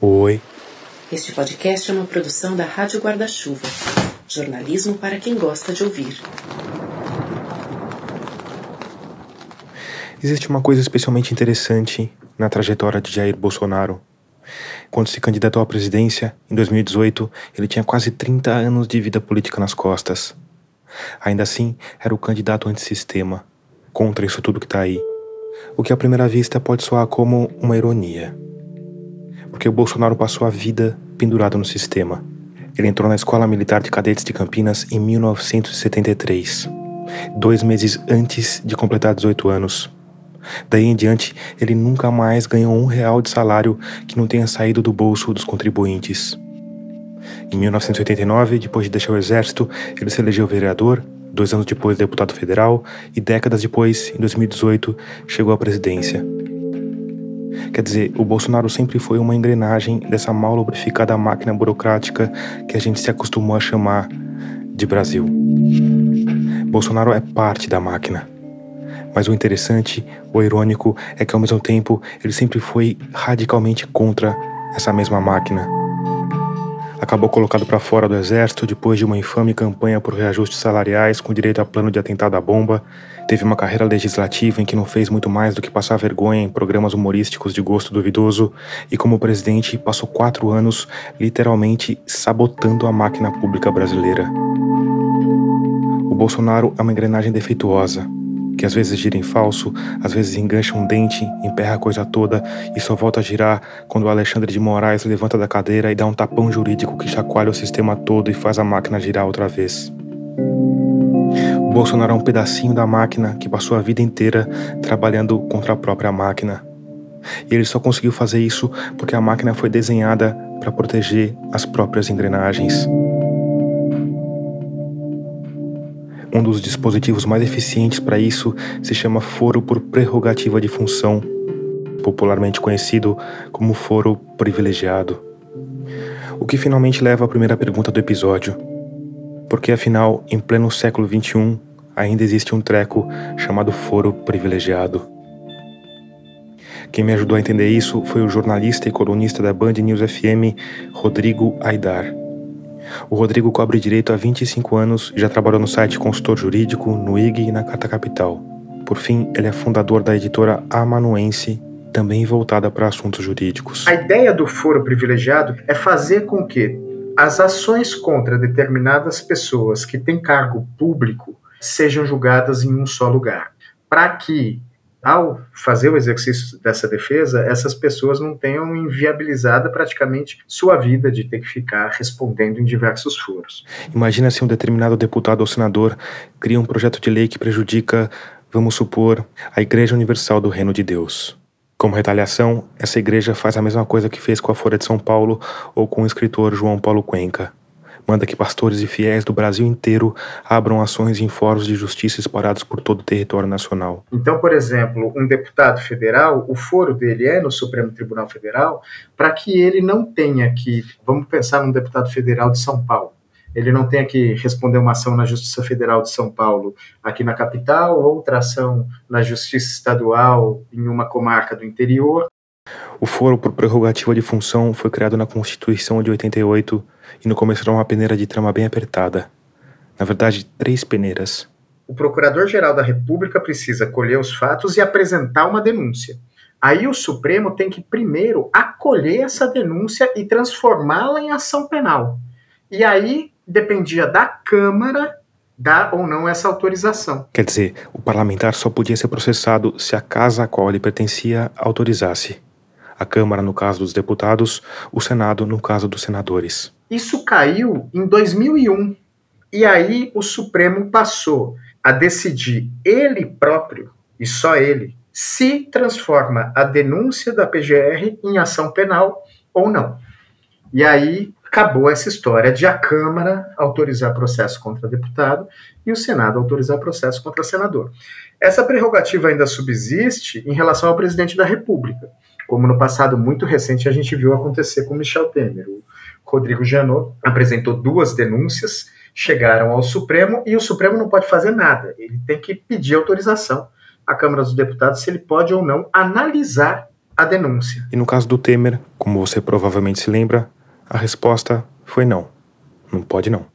Oi. Este podcast é uma produção da Rádio Guarda-Chuva. Jornalismo para quem gosta de ouvir. Existe uma coisa especialmente interessante na trajetória de Jair Bolsonaro. Quando se candidatou à presidência, em 2018, ele tinha quase 30 anos de vida política nas costas. Ainda assim, era o candidato antissistema, contra isso tudo que está aí. O que à primeira vista pode soar como uma ironia porque o Bolsonaro passou a vida pendurado no sistema. Ele entrou na Escola Militar de Cadetes de Campinas em 1973, dois meses antes de completar 18 anos. Daí em diante, ele nunca mais ganhou um real de salário que não tenha saído do bolso dos contribuintes. Em 1989, depois de deixar o exército, ele se elegeu vereador, dois anos depois deputado federal e décadas depois, em 2018, chegou à presidência. Quer dizer, o Bolsonaro sempre foi uma engrenagem dessa mal lubrificada máquina burocrática que a gente se acostumou a chamar de Brasil. Bolsonaro é parte da máquina. Mas o interessante, o irônico, é que ao mesmo tempo ele sempre foi radicalmente contra essa mesma máquina. Acabou colocado para fora do exército depois de uma infame campanha por reajustes salariais com direito a plano de atentado à bomba Teve uma carreira legislativa em que não fez muito mais do que passar vergonha em programas humorísticos de gosto duvidoso e, como presidente, passou quatro anos literalmente sabotando a máquina pública brasileira. O Bolsonaro é uma engrenagem defeituosa, que às vezes gira em falso, às vezes engancha um dente, emperra a coisa toda e só volta a girar quando o Alexandre de Moraes levanta da cadeira e dá um tapão jurídico que chacoalha o sistema todo e faz a máquina girar outra vez. Bolsonaro é um pedacinho da máquina que passou a vida inteira trabalhando contra a própria máquina. E ele só conseguiu fazer isso porque a máquina foi desenhada para proteger as próprias engrenagens. Um dos dispositivos mais eficientes para isso se chama foro por prerrogativa de função, popularmente conhecido como foro privilegiado. O que finalmente leva à primeira pergunta do episódio porque afinal, em pleno século XXI, ainda existe um treco chamado foro privilegiado. Quem me ajudou a entender isso foi o jornalista e colunista da Band News FM, Rodrigo Aidar. O Rodrigo cobre direito há 25 anos e já trabalhou no site Consultor Jurídico, no IG e na Carta Capital. Por fim, ele é fundador da editora Amanuense, também voltada para assuntos jurídicos. A ideia do foro privilegiado é fazer com que as ações contra determinadas pessoas que têm cargo público sejam julgadas em um só lugar, para que ao fazer o exercício dessa defesa, essas pessoas não tenham inviabilizado praticamente sua vida de ter que ficar respondendo em diversos foros. Imagina se um determinado deputado ou senador cria um projeto de lei que prejudica, vamos supor, a Igreja Universal do Reino de Deus. Como retaliação, essa igreja faz a mesma coisa que fez com a Folha de São Paulo ou com o escritor João Paulo Cuenca. Manda que pastores e fiéis do Brasil inteiro abram ações em fóruns de justiça espalhados por todo o território nacional. Então, por exemplo, um deputado federal, o foro dele é no Supremo Tribunal Federal, para que ele não tenha que, vamos pensar num deputado federal de São Paulo, ele não tenha que responder uma ação na Justiça Federal de São Paulo aqui na capital, outra ação na Justiça Estadual em uma comarca do interior. O foro por prerrogativa de função foi criado na Constituição de 88 e no começo era uma peneira de trama bem apertada. Na verdade, três peneiras. O Procurador-Geral da República precisa colher os fatos e apresentar uma denúncia. Aí o Supremo tem que primeiro acolher essa denúncia e transformá-la em ação penal. E aí dependia da Câmara dar ou não essa autorização. Quer dizer, o parlamentar só podia ser processado se a casa a qual ele pertencia autorizasse. A Câmara, no caso dos deputados, o Senado, no caso dos senadores. Isso caiu em 2001. E aí o Supremo passou a decidir ele próprio, e só ele, se transforma a denúncia da PGR em ação penal ou não. E aí acabou essa história de a Câmara autorizar processo contra deputado e o Senado autorizar processo contra senador. Essa prerrogativa ainda subsiste em relação ao presidente da República, como no passado muito recente a gente viu acontecer com Michel Temer. O Rodrigo Janot apresentou duas denúncias, chegaram ao Supremo e o Supremo não pode fazer nada, ele tem que pedir autorização à Câmara dos Deputados se ele pode ou não analisar a denúncia. E no caso do Temer, como você provavelmente se lembra, a resposta foi não. Não pode não.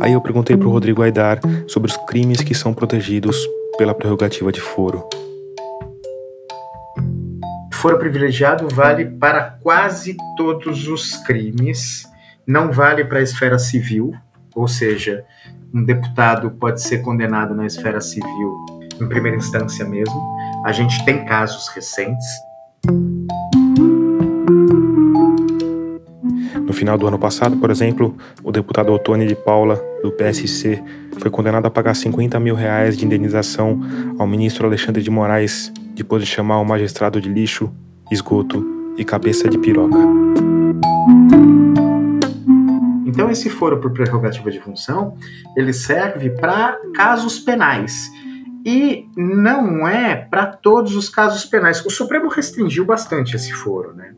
Aí eu perguntei para o Rodrigo Aidar sobre os crimes que são protegidos pela prerrogativa de foro. Foro privilegiado vale para quase todos os crimes, não vale para a esfera civil, ou seja, um deputado pode ser condenado na esfera civil em primeira instância mesmo. A gente tem casos recentes. No final do ano passado, por exemplo, o deputado Otônio de Paula, do PSC, foi condenado a pagar 50 mil reais de indenização ao ministro Alexandre de Moraes depois de chamar o magistrado de lixo, esgoto e cabeça de piroca. Então, esse foro por prerrogativa de função, ele serve para casos penais e não é para todos os casos penais. O Supremo restringiu bastante esse foro, né?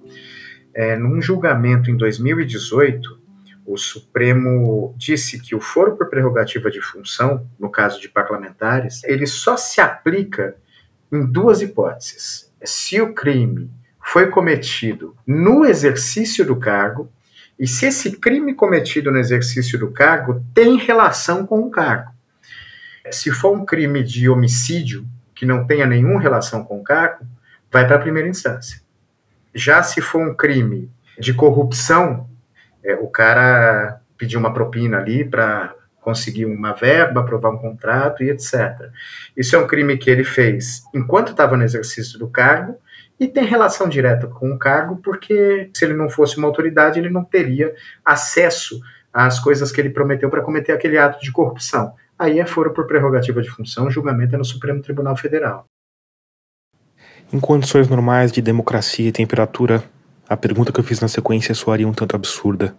É, num julgamento em 2018, o Supremo disse que o foro por prerrogativa de função, no caso de parlamentares, ele só se aplica em duas hipóteses. Se o crime foi cometido no exercício do cargo e se esse crime cometido no exercício do cargo tem relação com o cargo. Se for um crime de homicídio que não tenha nenhuma relação com o cargo, vai para a primeira instância. Já se for um crime de corrupção, é, o cara pediu uma propina ali para conseguir uma verba, aprovar um contrato e etc. Isso é um crime que ele fez enquanto estava no exercício do cargo e tem relação direta com o cargo, porque se ele não fosse uma autoridade, ele não teria acesso às coisas que ele prometeu para cometer aquele ato de corrupção. Aí é foro por prerrogativa de função, julgamento é no Supremo Tribunal Federal. Em condições normais de democracia e temperatura, a pergunta que eu fiz na sequência soaria um tanto absurda.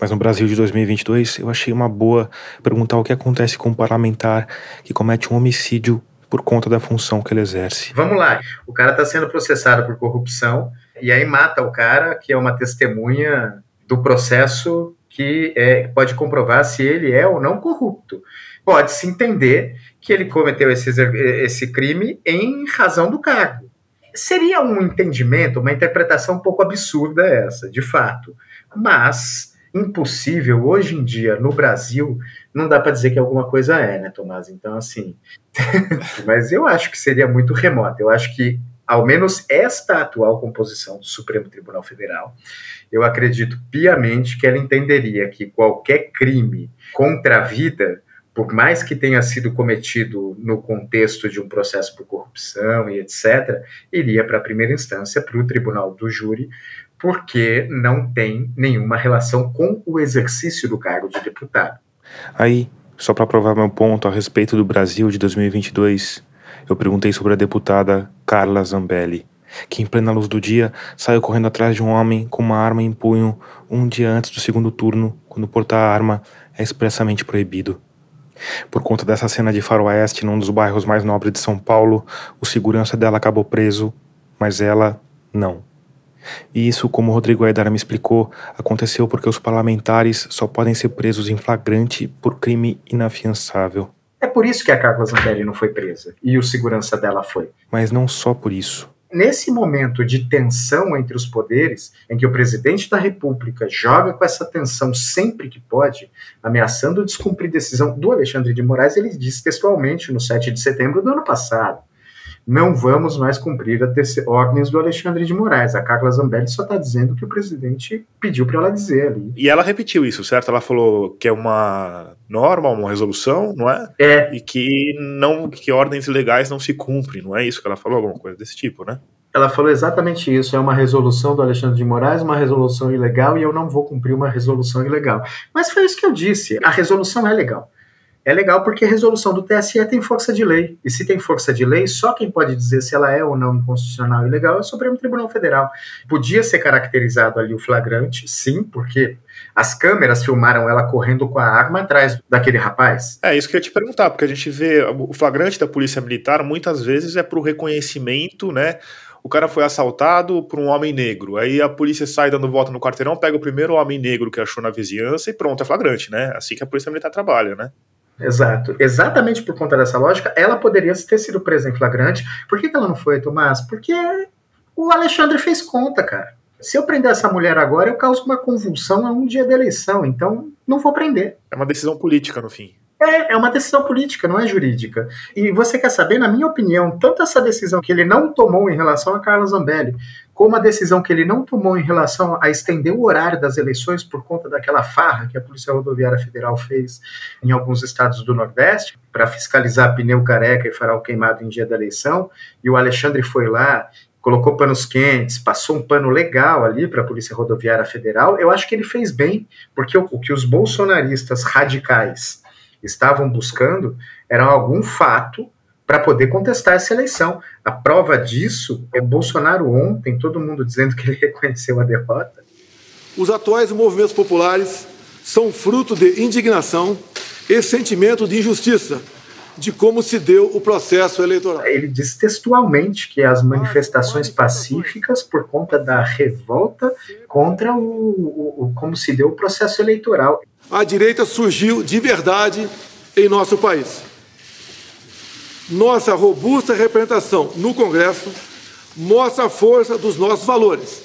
Mas no Brasil de 2022, eu achei uma boa perguntar o que acontece com um parlamentar que comete um homicídio por conta da função que ele exerce. Vamos lá, o cara está sendo processado por corrupção e aí mata o cara que é uma testemunha do processo que é, pode comprovar se ele é ou não corrupto. Pode-se entender que ele cometeu esse, esse crime em razão do cargo. Seria um entendimento, uma interpretação um pouco absurda essa, de fato. Mas impossível hoje em dia no Brasil, não dá para dizer que alguma coisa é, né, Tomás? Então, assim, mas eu acho que seria muito remoto. Eu acho que, ao menos esta atual composição do Supremo Tribunal Federal, eu acredito piamente que ela entenderia que qualquer crime contra a vida, por mais que tenha sido cometido no contexto de um processo por corrupção e etc., iria para a primeira instância, para o tribunal do júri, porque não tem nenhuma relação com o exercício do cargo de deputado. Aí, só para provar meu ponto a respeito do Brasil de 2022, eu perguntei sobre a deputada Carla Zambelli, que em plena luz do dia saiu correndo atrás de um homem com uma arma em punho um dia antes do segundo turno, quando portar a arma é expressamente proibido. Por conta dessa cena de faroeste num dos bairros mais nobres de São Paulo, o segurança dela acabou preso, mas ela não. E isso, como Rodrigo Aidara me explicou, aconteceu porque os parlamentares só podem ser presos em flagrante por crime inafiançável. É por isso que a Carla Zambelli não foi presa e o segurança dela foi. Mas não só por isso. Nesse momento de tensão entre os poderes, em que o presidente da República joga com essa tensão sempre que pode, ameaçando descumprir decisão do Alexandre de Moraes, ele disse textualmente no 7 de setembro do ano passado não vamos mais cumprir as ordens do Alexandre de Moraes. A Carla Zambelli só está dizendo que o presidente pediu para ela dizer ali. E ela repetiu isso, certo? Ela falou que é uma norma, uma resolução, não é? É. E que não, que ordens legais não se cumprem, não é isso que ela falou, alguma coisa desse tipo, né? Ela falou exatamente isso. É uma resolução do Alexandre de Moraes, uma resolução ilegal, e eu não vou cumprir uma resolução ilegal. Mas foi isso que eu disse. A resolução é legal. É legal porque a resolução do TSE tem força de lei. E se tem força de lei, só quem pode dizer se ela é ou não inconstitucional e ilegal é o Supremo Tribunal Federal. Podia ser caracterizado ali o flagrante, sim, porque as câmeras filmaram ela correndo com a arma atrás daquele rapaz. É isso que eu ia te perguntar, porque a gente vê o flagrante da Polícia Militar muitas vezes é para o reconhecimento, né? o cara foi assaltado por um homem negro. Aí a polícia sai dando volta no quarteirão, pega o primeiro homem negro que achou na vizinhança e pronto, é flagrante, né? Assim que a polícia militar trabalha, né? Exato. Exatamente por conta dessa lógica, ela poderia ter sido presa em flagrante. Por que, que ela não foi, Tomás? Porque o Alexandre fez conta, cara. Se eu prender essa mulher agora, eu causo uma convulsão a um dia da eleição. Então, não vou prender. É uma decisão política, no fim. É, é uma decisão política, não é jurídica. E você quer saber, na minha opinião, tanto essa decisão que ele não tomou em relação a Carla Zambelli, como a decisão que ele não tomou em relação a estender o horário das eleições por conta daquela farra que a Polícia Rodoviária Federal fez em alguns estados do Nordeste para fiscalizar pneu careca e farol queimado em dia da eleição, e o Alexandre foi lá colocou panos quentes, passou um pano legal ali para a Polícia Rodoviária Federal, eu acho que ele fez bem, porque o, o que os bolsonaristas radicais estavam buscando era algum fato para poder contestar essa eleição. A prova disso é Bolsonaro ontem, todo mundo dizendo que ele reconheceu a derrota. Os atuais movimentos populares são fruto de indignação e sentimento de injustiça de como se deu o processo eleitoral. Ele diz textualmente que as manifestações pacíficas por conta da revolta contra o, o, o como se deu o processo eleitoral. A direita surgiu de verdade em nosso país. Nossa robusta representação no Congresso mostra a força dos nossos valores: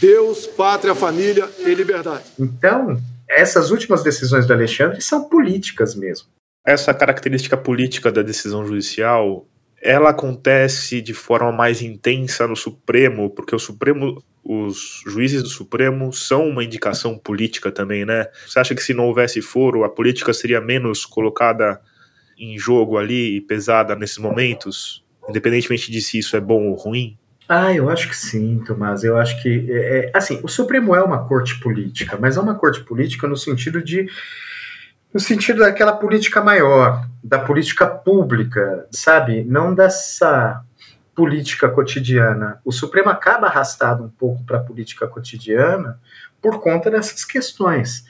Deus, pátria, família e liberdade. Então, essas últimas decisões do Alexandre são políticas mesmo. Essa característica política da decisão judicial, ela acontece de forma mais intensa no Supremo, porque o Supremo, os juízes do Supremo são uma indicação política também, né? Você acha que se não houvesse foro, a política seria menos colocada em jogo ali e pesada nesses momentos, independentemente de se isso é bom ou ruim? Ah, eu acho que sim, Tomás. Eu acho que, é, é assim, o Supremo é uma corte política, mas é uma corte política no sentido de no sentido daquela política maior, da política pública, sabe? Não dessa política cotidiana. O Supremo acaba arrastado um pouco para a política cotidiana por conta dessas questões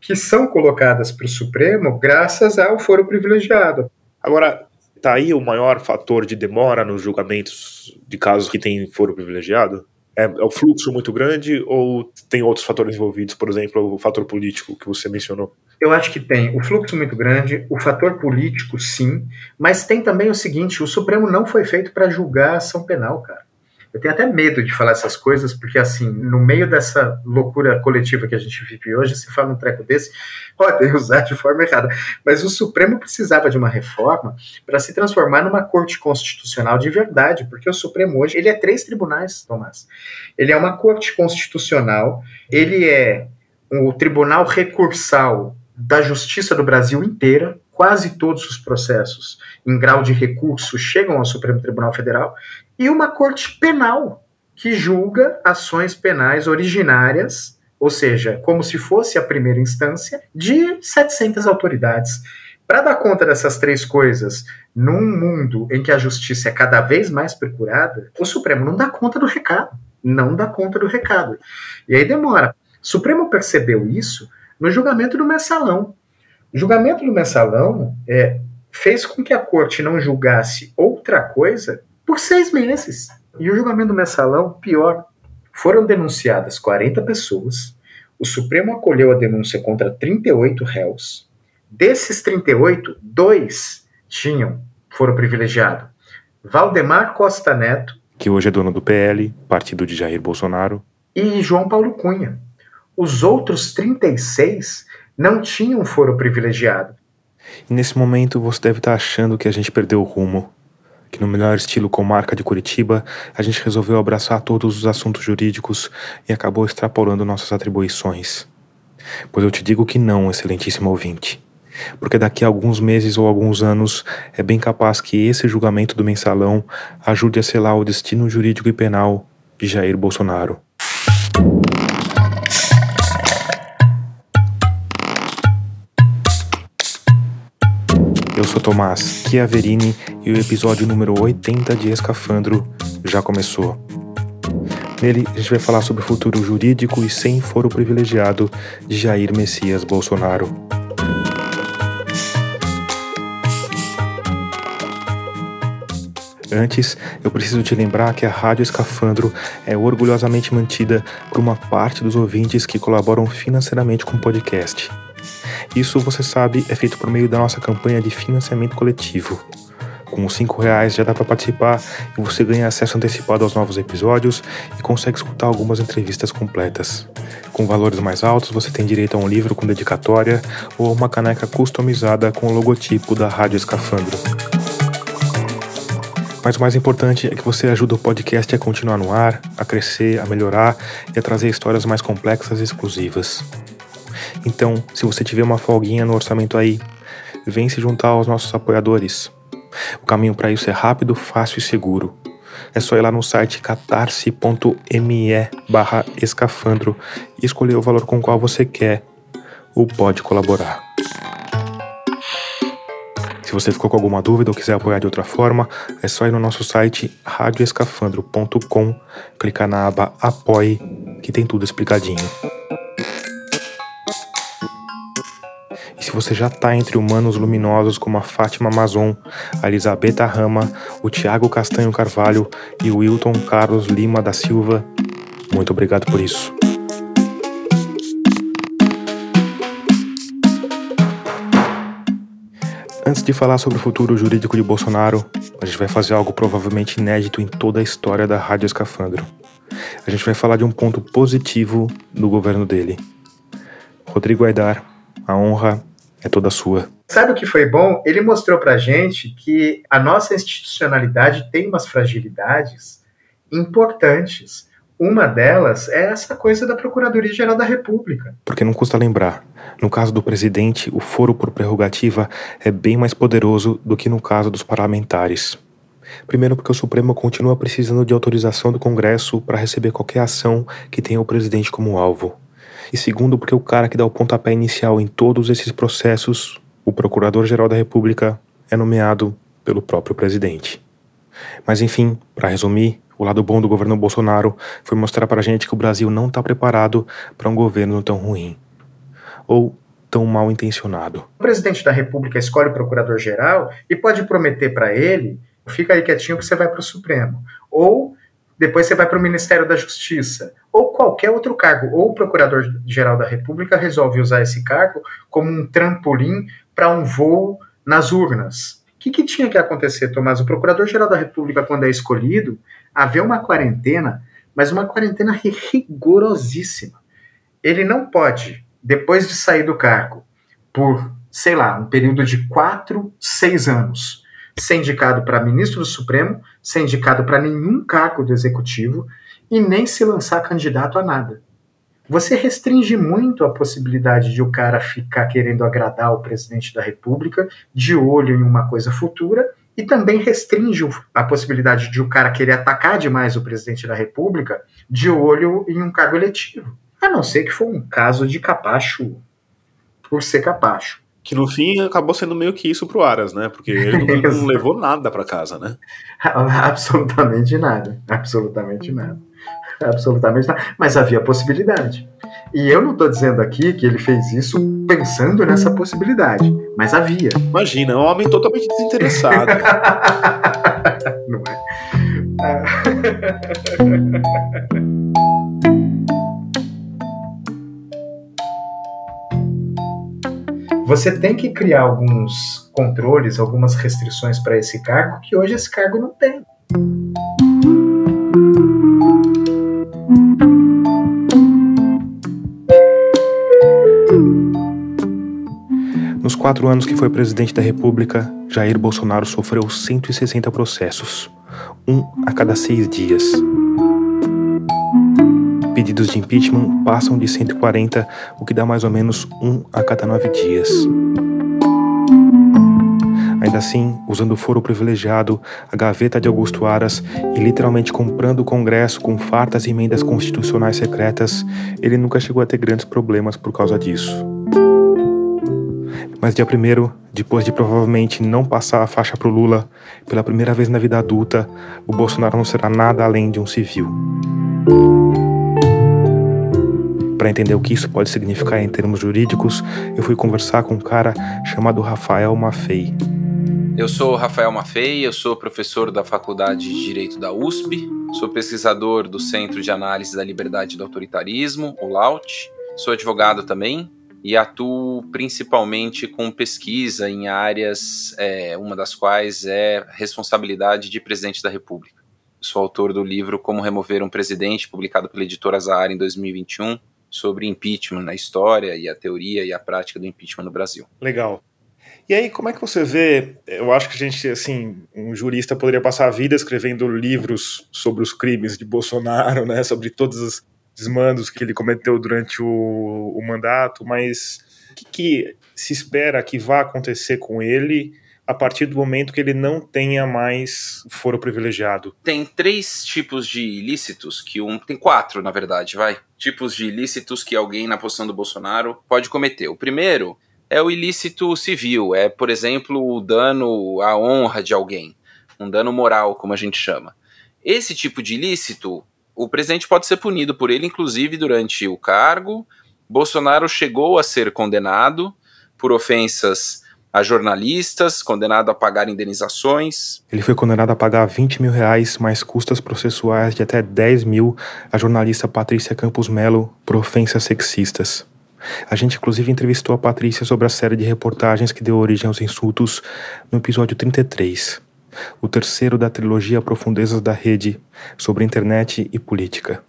que são colocadas para o Supremo graças ao foro privilegiado. Agora, tá aí o maior fator de demora nos julgamentos de casos que têm foro privilegiado? É, é, o fluxo muito grande ou tem outros fatores envolvidos, por exemplo, o fator político que você mencionou? Eu acho que tem o fluxo muito grande, o fator político, sim, mas tem também o seguinte: o Supremo não foi feito para julgar ação penal, cara. Eu tenho até medo de falar essas coisas, porque, assim, no meio dessa loucura coletiva que a gente vive hoje, se fala um treco desse, pode usar de forma errada. Mas o Supremo precisava de uma reforma para se transformar numa corte constitucional de verdade, porque o Supremo hoje, ele é três tribunais, Tomás. Ele é uma corte constitucional, ele é o tribunal recursal da justiça do Brasil inteira, quase todos os processos em grau de recurso chegam ao Supremo Tribunal Federal, e uma corte penal que julga ações penais originárias, ou seja, como se fosse a primeira instância, de 700 autoridades. Para dar conta dessas três coisas, num mundo em que a justiça é cada vez mais procurada, o Supremo não dá conta do recado. Não dá conta do recado. E aí demora. O Supremo percebeu isso no julgamento do mensalão. O julgamento do mensalão é, fez com que a corte não julgasse outra coisa por seis meses. E o julgamento do mensalão, pior, foram denunciadas 40 pessoas, o Supremo acolheu a denúncia contra 38 réus. Desses 38, dois tinham foro privilegiado. Valdemar Costa Neto, que hoje é dono do PL, partido de Jair Bolsonaro, e João Paulo Cunha. Os outros 36 não tinham foro privilegiado. E nesse momento você deve estar achando que a gente perdeu o rumo que no melhor estilo comarca de Curitiba, a gente resolveu abraçar todos os assuntos jurídicos e acabou extrapolando nossas atribuições. Pois eu te digo que não, excelentíssimo ouvinte. Porque daqui a alguns meses ou alguns anos é bem capaz que esse julgamento do mensalão ajude a selar o destino jurídico e penal de Jair Bolsonaro. Sou Tomás Chiaverini e o episódio número 80 de Escafandro já começou. Nele, a gente vai falar sobre o futuro jurídico e sem foro privilegiado de Jair Messias Bolsonaro. Antes, eu preciso te lembrar que a Rádio Escafandro é orgulhosamente mantida por uma parte dos ouvintes que colaboram financeiramente com o podcast. Isso, você sabe, é feito por meio da nossa campanha de financiamento coletivo. Com os cinco reais já dá para participar e você ganha acesso antecipado aos novos episódios e consegue escutar algumas entrevistas completas. Com valores mais altos, você tem direito a um livro com dedicatória ou a uma caneca customizada com o logotipo da Rádio Escafandro. Mas o mais importante é que você ajuda o podcast a continuar no ar, a crescer, a melhorar e a trazer histórias mais complexas e exclusivas. Então, se você tiver uma folguinha no orçamento aí, vem se juntar aos nossos apoiadores. O caminho para isso é rápido, fácil e seguro. É só ir lá no site catarse.me barra escafandro e escolher o valor com o qual você quer ou pode colaborar. Se você ficou com alguma dúvida ou quiser apoiar de outra forma, é só ir no nosso site radioescafandro.com, clicar na aba Apoie, que tem tudo explicadinho. E se você já está entre humanos luminosos como a Fátima Mazon, a Elisabetta Rama, o Tiago Castanho Carvalho e o Wilton Carlos Lima da Silva, muito obrigado por isso. Antes de falar sobre o futuro jurídico de Bolsonaro, a gente vai fazer algo provavelmente inédito em toda a história da Rádio Escafandro. A gente vai falar de um ponto positivo do governo dele. Rodrigo Aidar, a honra é toda sua. Sabe o que foi bom? Ele mostrou pra gente que a nossa institucionalidade tem umas fragilidades importantes. Uma delas é essa coisa da Procuradoria-Geral da República. Porque não custa lembrar, no caso do presidente, o foro por prerrogativa é bem mais poderoso do que no caso dos parlamentares. Primeiro, porque o Supremo continua precisando de autorização do Congresso para receber qualquer ação que tenha o presidente como alvo. E segundo, porque o cara que dá o pontapé inicial em todos esses processos, o Procurador-Geral da República, é nomeado pelo próprio presidente. Mas enfim, para resumir, o lado bom do governo Bolsonaro foi mostrar para a gente que o Brasil não está preparado para um governo tão ruim. Ou tão mal intencionado. O presidente da República escolhe o procurador-geral e pode prometer para ele: fica aí quietinho que você vai para o Supremo. Ou depois você vai para o Ministério da Justiça, ou qualquer outro cargo, ou o Procurador-Geral da República resolve usar esse cargo como um trampolim para um voo nas urnas. O que, que tinha que acontecer, Tomás? O Procurador-Geral da República, quando é escolhido, haver uma quarentena, mas uma quarentena rigorosíssima. Ele não pode, depois de sair do cargo, por, sei lá, um período de quatro, seis anos, ser indicado para ministro do Supremo, ser indicado para nenhum cargo do Executivo e nem se lançar candidato a nada. Você restringe muito a possibilidade de o cara ficar querendo agradar o presidente da República, de olho em uma coisa futura, e também restringe a possibilidade de o cara querer atacar demais o presidente da República, de olho em um cargo eletivo. A não ser que for um caso de capacho por ser capacho. Que no fim acabou sendo meio que isso pro Aras, né? Porque ele não, não levou nada para casa, né? Absolutamente nada. Absolutamente nada. Absolutamente nada. Mas havia possibilidade. E eu não estou dizendo aqui que ele fez isso pensando nessa possibilidade, mas havia. Imagina, é um homem totalmente desinteressado. não é? Você tem que criar alguns controles, algumas restrições para esse cargo que hoje esse cargo não tem. Nos quatro anos que foi presidente da República, Jair Bolsonaro sofreu 160 processos, um a cada seis dias pedidos de impeachment passam de 140, o que dá mais ou menos um a cada nove dias. Ainda assim, usando o foro privilegiado, a gaveta de Augusto Aras e literalmente comprando o Congresso com fartas emendas constitucionais secretas, ele nunca chegou a ter grandes problemas por causa disso. Mas dia primeiro, depois de provavelmente não passar a faixa pro Lula, pela primeira vez na vida adulta, o Bolsonaro não será nada além de um civil. Para entender o que isso pode significar em termos jurídicos, eu fui conversar com um cara chamado Rafael Maffei. Eu sou Rafael Maffei, eu sou professor da Faculdade de Direito da USP, sou pesquisador do Centro de Análise da Liberdade e do Autoritarismo, o LAUT, sou advogado também e atuo principalmente com pesquisa em áreas, é, uma das quais é responsabilidade de presidente da República. Sou autor do livro Como Remover um Presidente, publicado pela editora Zahara em 2021, sobre impeachment na história e a teoria e a prática do impeachment no Brasil. Legal. E aí, como é que você vê? Eu acho que a gente, assim, um jurista poderia passar a vida escrevendo livros sobre os crimes de Bolsonaro, né? Sobre todos os desmandos que ele cometeu durante o, o mandato, mas o que, que se espera que vá acontecer com ele a partir do momento que ele não tenha mais foro privilegiado? Tem três tipos de ilícitos que um tem quatro, na verdade, vai. Tipos de ilícitos que alguém na posição do Bolsonaro pode cometer. O primeiro é o ilícito civil, é, por exemplo, o dano à honra de alguém, um dano moral, como a gente chama. Esse tipo de ilícito, o presidente pode ser punido por ele, inclusive durante o cargo. Bolsonaro chegou a ser condenado por ofensas a jornalistas, condenado a pagar indenizações. Ele foi condenado a pagar 20 mil reais mais custas processuais de até 10 mil à jornalista Patrícia Campos Melo por ofensas sexistas. A gente inclusive entrevistou a Patrícia sobre a série de reportagens que deu origem aos insultos no episódio 33, o terceiro da trilogia Profundezas da Rede, sobre internet e política.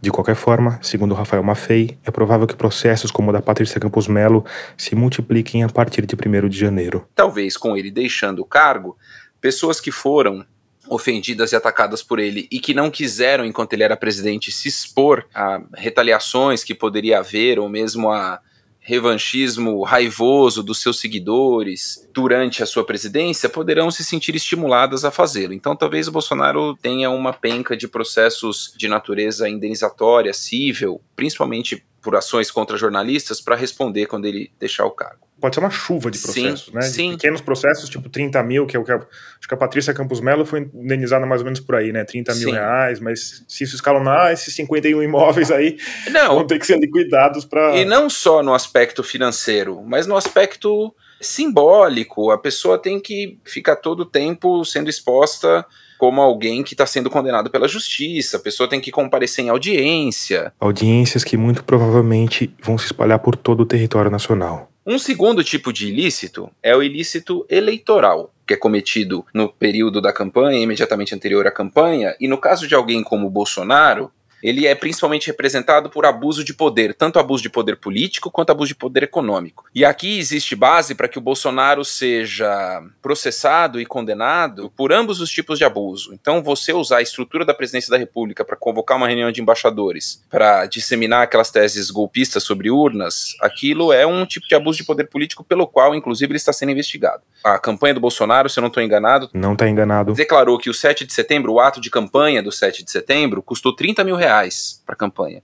De qualquer forma, segundo Rafael Maffei, é provável que processos como o da Patrícia Campos Melo se multipliquem a partir de 1 de janeiro. Talvez com ele deixando o cargo, pessoas que foram ofendidas e atacadas por ele e que não quiseram, enquanto ele era presidente, se expor a retaliações que poderia haver ou mesmo a revanchismo raivoso dos seus seguidores durante a sua presidência poderão se sentir estimuladas a fazê-lo. Então, talvez o Bolsonaro tenha uma penca de processos de natureza indenizatória, cível, principalmente por ações contra jornalistas, para responder quando ele deixar o cargo pode ser uma chuva de processos, sim, né? Sim. De pequenos processos, tipo 30 mil, que é o que a, acho que a Patrícia Campos Melo foi indenizada mais ou menos por aí, né? 30 mil sim. reais, mas se isso escalonar, esses 51 imóveis aí não, vão ter que ser liquidados para. E não só no aspecto financeiro, mas no aspecto simbólico. A pessoa tem que ficar todo o tempo sendo exposta como alguém que está sendo condenado pela justiça, a pessoa tem que comparecer em audiência. Audiências que muito provavelmente vão se espalhar por todo o território nacional. Um segundo tipo de ilícito é o ilícito eleitoral, que é cometido no período da campanha, imediatamente anterior à campanha, e no caso de alguém como Bolsonaro, ele é principalmente representado por abuso de poder, tanto abuso de poder político quanto abuso de poder econômico. E aqui existe base para que o Bolsonaro seja processado e condenado por ambos os tipos de abuso. Então, você usar a estrutura da presidência da República para convocar uma reunião de embaixadores, para disseminar aquelas teses golpistas sobre urnas, aquilo é um tipo de abuso de poder político pelo qual, inclusive, ele está sendo investigado. A campanha do Bolsonaro, se eu não estou enganado, não está enganado, declarou que o 7 de setembro, o ato de campanha do 7 de setembro, custou 30 mil reais reais para a campanha.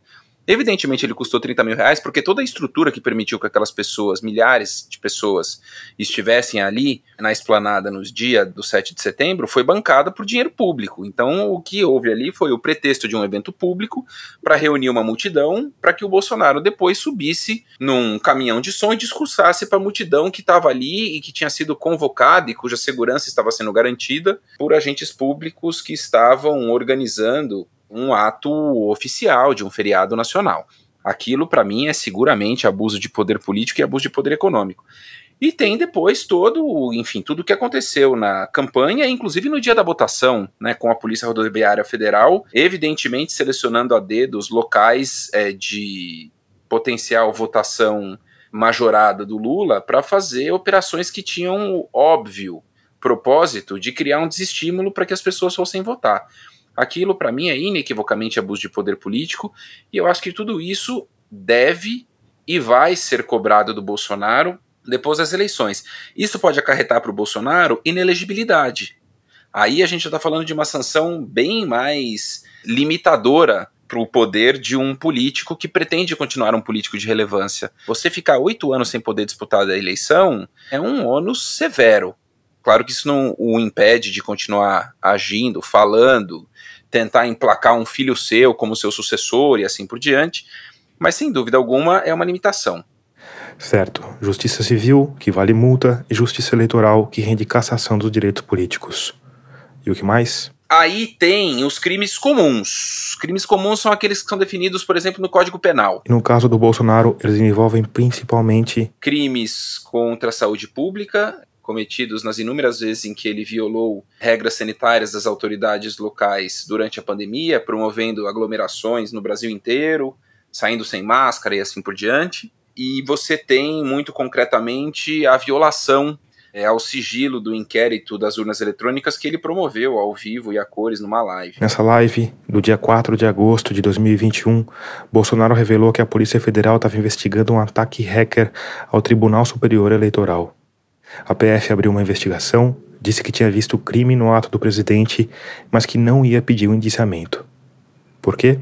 Evidentemente, ele custou 30 mil reais porque toda a estrutura que permitiu que aquelas pessoas, milhares de pessoas, estivessem ali na esplanada nos dias do 7 de setembro foi bancada por dinheiro público. Então, o que houve ali foi o pretexto de um evento público para reunir uma multidão para que o Bolsonaro depois subisse num caminhão de som e discursasse para a multidão que estava ali e que tinha sido convocada e cuja segurança estava sendo garantida por agentes públicos que estavam organizando um ato oficial de um feriado nacional. Aquilo, para mim, é seguramente abuso de poder político e abuso de poder econômico. E tem depois todo, enfim, tudo o que aconteceu na campanha, inclusive no dia da votação, né, com a Polícia Rodoviária Federal, evidentemente selecionando a dedo os locais é, de potencial votação majorada do Lula para fazer operações que tinham o óbvio propósito de criar um desestímulo para que as pessoas fossem votar. Aquilo, para mim, é inequivocamente abuso de poder político, e eu acho que tudo isso deve e vai ser cobrado do Bolsonaro depois das eleições. Isso pode acarretar para o Bolsonaro inelegibilidade. Aí a gente está falando de uma sanção bem mais limitadora para o poder de um político que pretende continuar um político de relevância. Você ficar oito anos sem poder disputar a eleição é um ônus severo. Claro que isso não o impede de continuar agindo, falando, tentar emplacar um filho seu como seu sucessor e assim por diante, mas sem dúvida alguma é uma limitação. Certo. Justiça civil, que vale multa, e justiça eleitoral, que rende cassação dos direitos políticos. E o que mais? Aí tem os crimes comuns. Os crimes comuns são aqueles que são definidos, por exemplo, no Código Penal. E no caso do Bolsonaro, eles envolvem principalmente crimes contra a saúde pública, cometidos nas inúmeras vezes em que ele violou regras sanitárias das autoridades locais durante a pandemia, promovendo aglomerações no Brasil inteiro, saindo sem máscara e assim por diante. E você tem, muito concretamente, a violação é, ao sigilo do inquérito das urnas eletrônicas que ele promoveu ao vivo e a cores numa live. Nessa live, do dia 4 de agosto de 2021, Bolsonaro revelou que a Polícia Federal estava investigando um ataque hacker ao Tribunal Superior Eleitoral. A PF abriu uma investigação, disse que tinha visto crime no ato do presidente, mas que não ia pedir o um indiciamento. Por quê?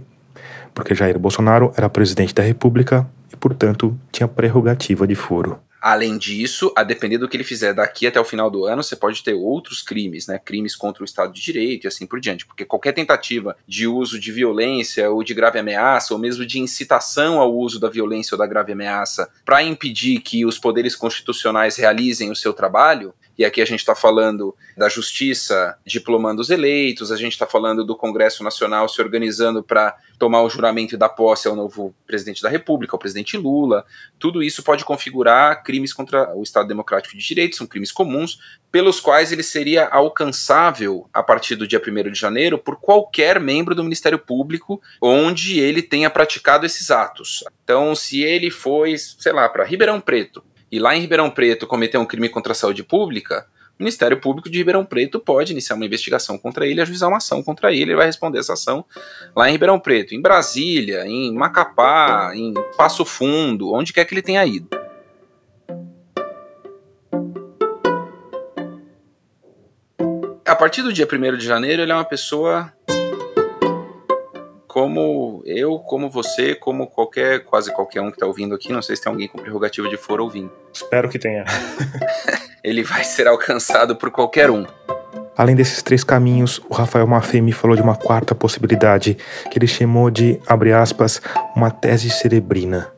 Porque Jair Bolsonaro era presidente da República e, portanto, tinha prerrogativa de foro. Além disso, a depender do que ele fizer daqui até o final do ano, você pode ter outros crimes, né? Crimes contra o Estado de Direito e assim por diante. Porque qualquer tentativa de uso de violência ou de grave ameaça, ou mesmo de incitação ao uso da violência ou da grave ameaça, para impedir que os poderes constitucionais realizem o seu trabalho, e aqui a gente está falando da justiça diplomando os eleitos, a gente está falando do Congresso Nacional se organizando para tomar o juramento e dar posse ao novo presidente da República, ao presidente Lula. Tudo isso pode configurar crimes contra o Estado Democrático de Direito, são crimes comuns, pelos quais ele seria alcançável a partir do dia 1 de janeiro por qualquer membro do Ministério Público onde ele tenha praticado esses atos. Então, se ele foi, sei lá, para Ribeirão Preto, e lá em Ribeirão Preto cometer um crime contra a saúde pública, o Ministério Público de Ribeirão Preto pode iniciar uma investigação contra ele, ajuizar uma ação contra ele, ele vai responder essa ação lá em Ribeirão Preto, em Brasília, em Macapá, em Passo Fundo, onde quer que ele tenha ido. A partir do dia 1 de janeiro, ele é uma pessoa como eu, como você, como qualquer, quase qualquer um que está ouvindo aqui, não sei se tem alguém com prerrogativa de foro ouvindo. Espero que tenha. Ele vai ser alcançado por qualquer um. Além desses três caminhos, o Rafael Maffei me falou de uma quarta possibilidade, que ele chamou de, abre aspas, uma tese cerebrina,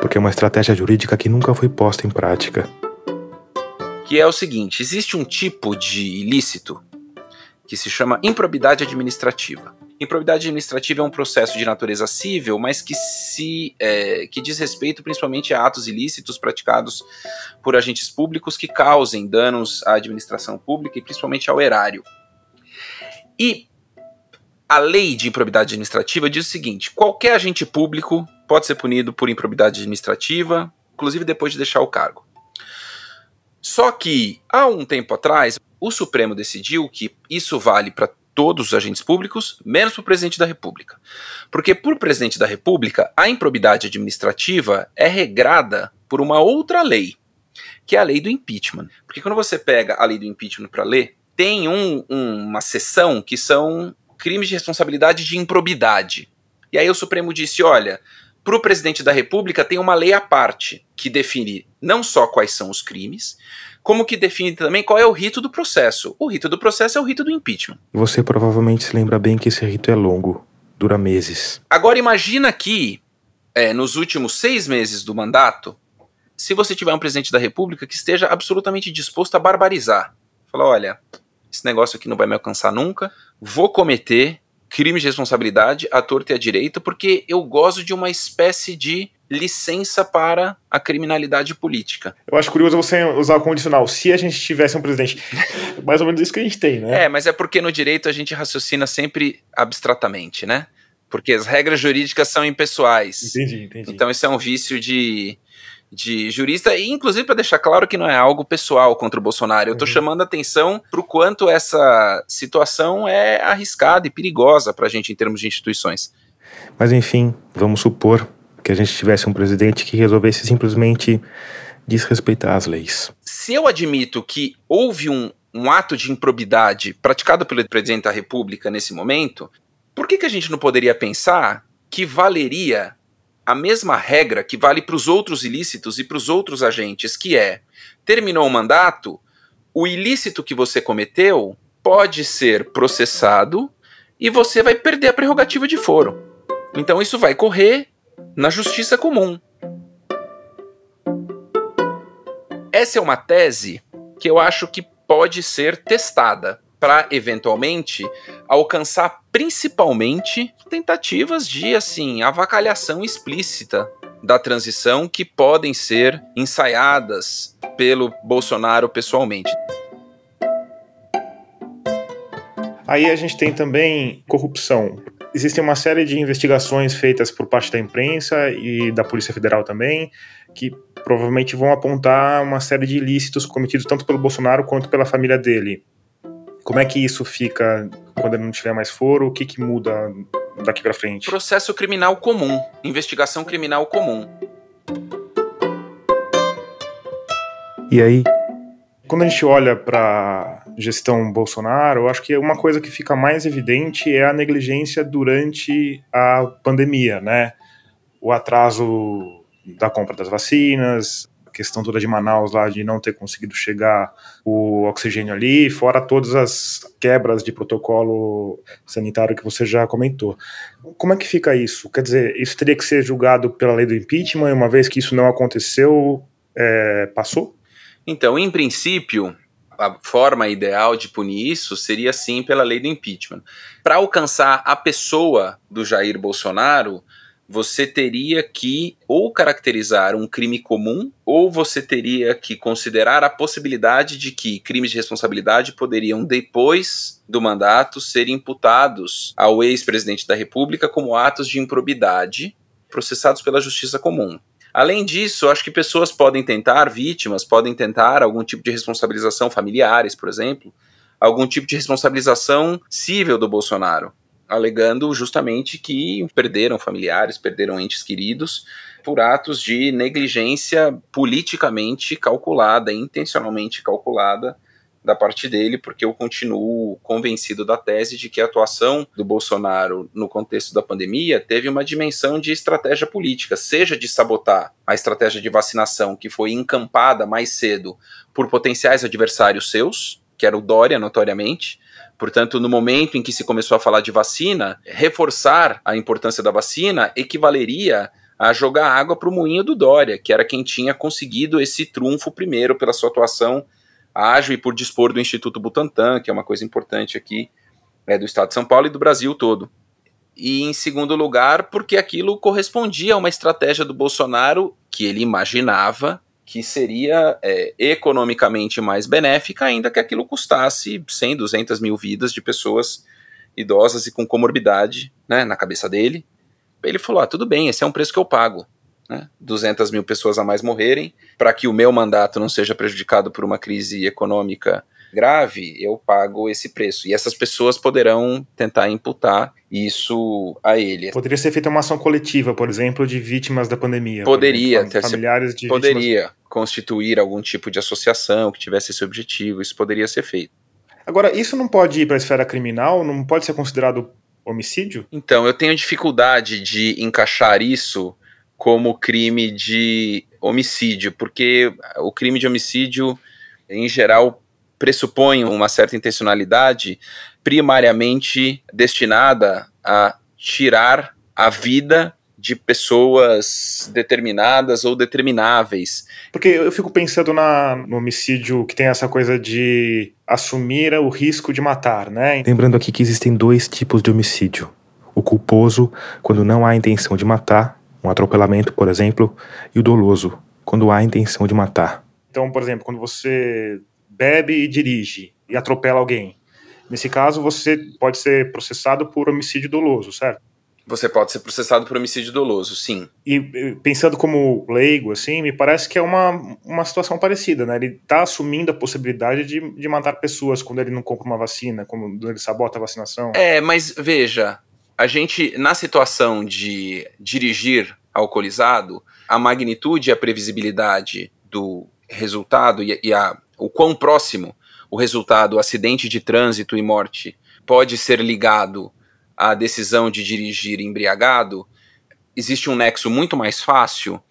porque é uma estratégia jurídica que nunca foi posta em prática. Que é o seguinte: existe um tipo de ilícito que se chama improbidade administrativa. Improbidade administrativa é um processo de natureza civil, mas que se é, que diz respeito principalmente a atos ilícitos praticados por agentes públicos que causem danos à administração pública e principalmente ao erário. E a lei de improbidade administrativa diz o seguinte: qualquer agente público pode ser punido por improbidade administrativa, inclusive depois de deixar o cargo. Só que, há um tempo atrás, o Supremo decidiu que isso vale para todos os agentes públicos, menos para o presidente da República. Porque, por presidente da República, a improbidade administrativa é regrada por uma outra lei, que é a lei do impeachment. Porque quando você pega a lei do impeachment para ler, tem um, um, uma seção que são crimes de responsabilidade de improbidade. E aí o Supremo disse: olha, para o presidente da República tem uma lei à parte que define não só quais são os crimes, como que define também qual é o rito do processo. O rito do processo é o rito do impeachment. Você provavelmente se lembra bem que esse rito é longo, dura meses. Agora imagina que, é, nos últimos seis meses do mandato, se você tiver um presidente da República que esteja absolutamente disposto a barbarizar, falar, olha, esse negócio aqui não vai me alcançar nunca, vou cometer crimes de responsabilidade à torta e à direita, porque eu gozo de uma espécie de licença para a criminalidade política. Eu acho curioso você usar o condicional. Se a gente tivesse um presidente. Mais ou menos isso que a gente tem, né? É, mas é porque no direito a gente raciocina sempre abstratamente, né? Porque as regras jurídicas são impessoais. Entendi, entendi. Então isso é um vício de, de jurista, e inclusive para deixar claro que não é algo pessoal contra o Bolsonaro. Eu estou uhum. chamando a atenção para o quanto essa situação é arriscada e perigosa para a gente em termos de instituições. Mas enfim, vamos supor que a gente tivesse um presidente que resolvesse simplesmente desrespeitar as leis. Se eu admito que houve um, um ato de improbidade praticado pelo presidente da República nesse momento, por que, que a gente não poderia pensar que valeria a mesma regra que vale para os outros ilícitos e para os outros agentes, que é: terminou o mandato, o ilícito que você cometeu pode ser processado e você vai perder a prerrogativa de foro. Então isso vai correr na justiça comum. Essa é uma tese que eu acho que pode ser testada para eventualmente alcançar principalmente tentativas de assim avacalhação explícita da transição que podem ser ensaiadas pelo Bolsonaro pessoalmente. Aí a gente tem também corrupção. Existem uma série de investigações feitas por parte da imprensa e da Polícia Federal também, que provavelmente vão apontar uma série de ilícitos cometidos tanto pelo Bolsonaro quanto pela família dele. Como é que isso fica quando ele não tiver mais foro? O que, que muda daqui para frente? Processo criminal comum, investigação criminal comum. E aí, quando a gente olha para gestão Bolsonaro, eu acho que uma coisa que fica mais evidente é a negligência durante a pandemia, né? O atraso da compra das vacinas, a questão toda de Manaus lá de não ter conseguido chegar o oxigênio ali, fora todas as quebras de protocolo sanitário que você já comentou. Como é que fica isso? Quer dizer, isso teria que ser julgado pela lei do impeachment, uma vez que isso não aconteceu, é, passou? Então, em princípio, a forma ideal de punir isso seria sim pela lei do impeachment. Para alcançar a pessoa do Jair Bolsonaro, você teria que ou caracterizar um crime comum, ou você teria que considerar a possibilidade de que crimes de responsabilidade poderiam, depois do mandato, ser imputados ao ex-presidente da República como atos de improbidade processados pela justiça comum. Além disso, acho que pessoas podem tentar, vítimas, podem tentar algum tipo de responsabilização familiares, por exemplo, algum tipo de responsabilização civil do Bolsonaro alegando justamente que perderam familiares, perderam entes queridos por atos de negligência politicamente calculada, intencionalmente calculada da parte dele, porque eu continuo convencido da tese de que a atuação do Bolsonaro no contexto da pandemia teve uma dimensão de estratégia política, seja de sabotar a estratégia de vacinação que foi encampada mais cedo por potenciais adversários seus, que era o Dória, notoriamente, Portanto, no momento em que se começou a falar de vacina, reforçar a importância da vacina equivaleria a jogar água para o moinho do Dória, que era quem tinha conseguido esse trunfo primeiro pela sua atuação ágil e por dispor do Instituto Butantan, que é uma coisa importante aqui é, do Estado de São Paulo e do Brasil todo. E em segundo lugar, porque aquilo correspondia a uma estratégia do Bolsonaro que ele imaginava que seria é, economicamente mais benéfica, ainda que aquilo custasse 100, 200 mil vidas de pessoas idosas e com comorbidade né, na cabeça dele. Ele falou: ah, tudo bem, esse é um preço que eu pago. Né, 200 mil pessoas a mais morrerem, para que o meu mandato não seja prejudicado por uma crise econômica grave, eu pago esse preço. E essas pessoas poderão tentar imputar isso a ele. Poderia ser feita uma ação coletiva, por exemplo, de vítimas da pandemia. Poderia, exemplo, ter familiares de poderia vítimas... constituir algum tipo de associação que tivesse esse objetivo. Isso poderia ser feito. Agora, isso não pode ir para a esfera criminal? Não pode ser considerado homicídio? Então, eu tenho dificuldade de encaixar isso como crime de homicídio, porque o crime de homicídio, em geral, pressupõe uma certa intencionalidade primariamente destinada a tirar a vida de pessoas determinadas ou determináveis. Porque eu fico pensando na, no homicídio que tem essa coisa de assumir o risco de matar, né? Lembrando aqui que existem dois tipos de homicídio. O culposo, quando não há intenção de matar, um atropelamento, por exemplo, e o doloso, quando há intenção de matar. Então, por exemplo, quando você bebe e dirige e atropela alguém. Nesse caso, você pode ser processado por homicídio doloso, certo? Você pode ser processado por homicídio doloso, sim. E pensando como leigo, assim, me parece que é uma, uma situação parecida, né? Ele está assumindo a possibilidade de, de matar pessoas quando ele não compra uma vacina, quando ele sabota a vacinação. É, mas veja, a gente, na situação de dirigir alcoolizado, a magnitude e a previsibilidade do resultado e, e a o quão próximo o resultado acidente de trânsito e morte pode ser ligado à decisão de dirigir embriagado, existe um nexo muito mais fácil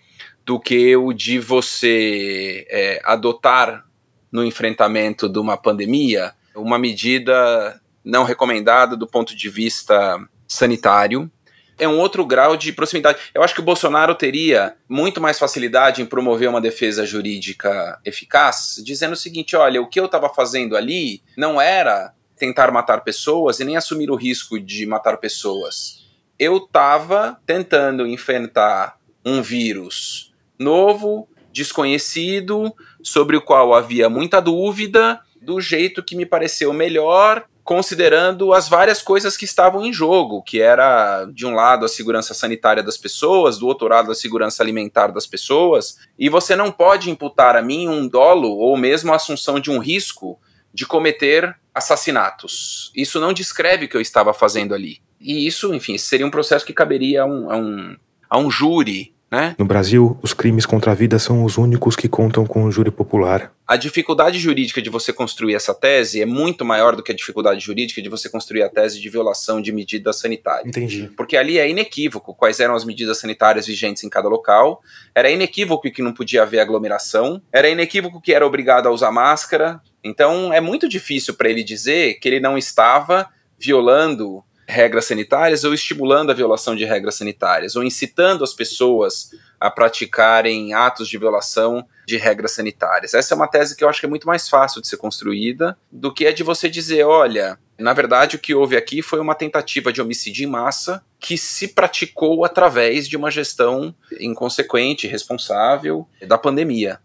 do que o de você é, adotar no enfrentamento de uma pandemia uma medida não recomendada do ponto de vista sanitário, é um outro grau de proximidade. Eu acho que o Bolsonaro teria muito mais facilidade em promover uma defesa jurídica eficaz, dizendo o seguinte: olha, o que eu estava fazendo ali não era tentar matar pessoas e nem assumir o risco de matar pessoas. Eu estava tentando enfrentar um vírus novo, desconhecido, sobre o qual havia muita dúvida, do jeito que me pareceu melhor considerando as várias coisas que estavam em jogo, que era, de um lado, a segurança sanitária das pessoas, do outro lado, a segurança alimentar das pessoas, e você não pode imputar a mim um dolo ou mesmo a assunção de um risco de cometer assassinatos. Isso não descreve o que eu estava fazendo ali. E isso, enfim, seria um processo que caberia a um, a um, a um júri né? No Brasil, os crimes contra a vida são os únicos que contam com o júri popular. A dificuldade jurídica de você construir essa tese é muito maior do que a dificuldade jurídica de você construir a tese de violação de medidas sanitárias. Entendi. Porque ali é inequívoco quais eram as medidas sanitárias vigentes em cada local, era inequívoco que não podia haver aglomeração, era inequívoco que era obrigado a usar máscara. Então é muito difícil para ele dizer que ele não estava violando regras sanitárias ou estimulando a violação de regras sanitárias, ou incitando as pessoas a praticarem atos de violação de regras sanitárias. Essa é uma tese que eu acho que é muito mais fácil de ser construída do que a de você dizer, olha, na verdade o que houve aqui foi uma tentativa de homicídio em massa que se praticou através de uma gestão inconsequente, responsável da pandemia.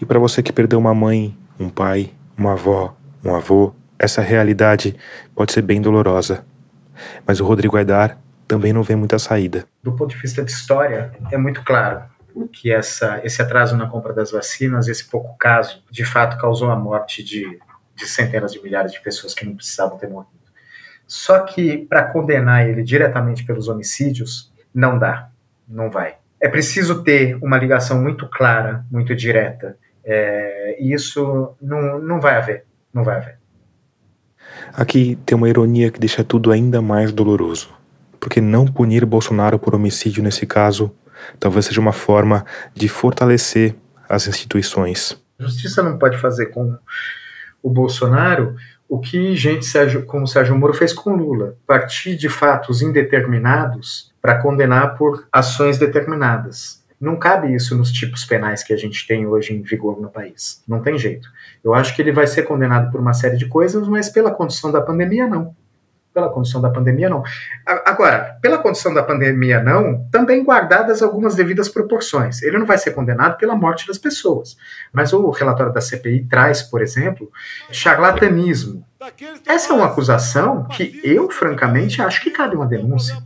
E para você que perdeu uma mãe, um pai, uma avó, um avô, essa realidade pode ser bem dolorosa. Mas o Rodrigo Aidar também não vê muita saída. Do ponto de vista de história, é muito claro que essa, esse atraso na compra das vacinas, esse pouco caso, de fato causou a morte de, de centenas de milhares de pessoas que não precisavam ter morrido. Só que para condenar ele diretamente pelos homicídios, não dá, não vai. É preciso ter uma ligação muito clara, muito direta. É, e isso não, não vai haver, não vai haver. Aqui tem uma ironia que deixa tudo ainda mais doloroso. Porque não punir Bolsonaro por homicídio nesse caso talvez seja uma forma de fortalecer as instituições. Justiça não pode fazer com o Bolsonaro o que gente como Sérgio Moro fez com Lula, partir de fatos indeterminados para condenar por ações determinadas. Não cabe isso nos tipos penais que a gente tem hoje em vigor no país. Não tem jeito. Eu acho que ele vai ser condenado por uma série de coisas, mas pela condição da pandemia, não. Pela condição da pandemia, não. Agora, pela condição da pandemia, não, também guardadas algumas devidas proporções. Ele não vai ser condenado pela morte das pessoas. Mas o relatório da CPI traz, por exemplo, charlatanismo. Essa é uma acusação que eu, francamente, acho que cabe uma denúncia.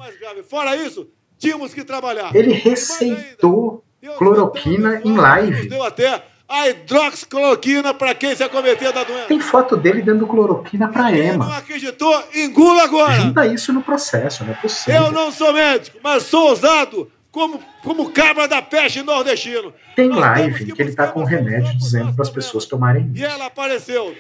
Fora isso, tínhamos que trabalhar. Ele receitou cloroquina em live. Deu até a hidroxicloroquina para quem se acometer da doença. Tem foto dele dando cloroquina para Ema. Não acreditou? Engula agora. Junta isso no processo, não é possível. Eu não sou médico, mas sou usado como, como cabra da peste nordestino. Tem Nós live que, que ele tá com remédio dizendo para as pessoas tomarem isso. E ela apareceu.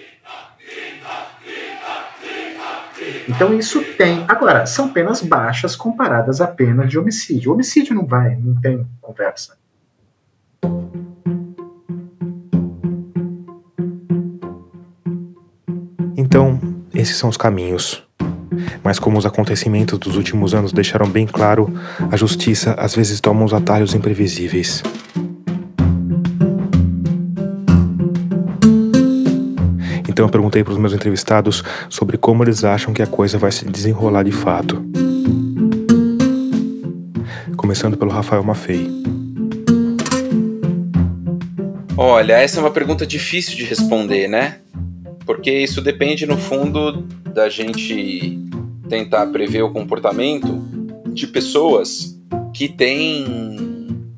Então isso tem. Agora, são penas baixas comparadas a penas de homicídio. O homicídio não vai, não tem conversa. Então, esses são os caminhos. Mas como os acontecimentos dos últimos anos deixaram bem claro, a justiça às vezes toma uns atalhos imprevisíveis. Então eu perguntei para os meus entrevistados sobre como eles acham que a coisa vai se desenrolar de fato. Começando pelo Rafael Maffei. Olha, essa é uma pergunta difícil de responder, né? Porque isso depende, no fundo, da gente tentar prever o comportamento de pessoas que têm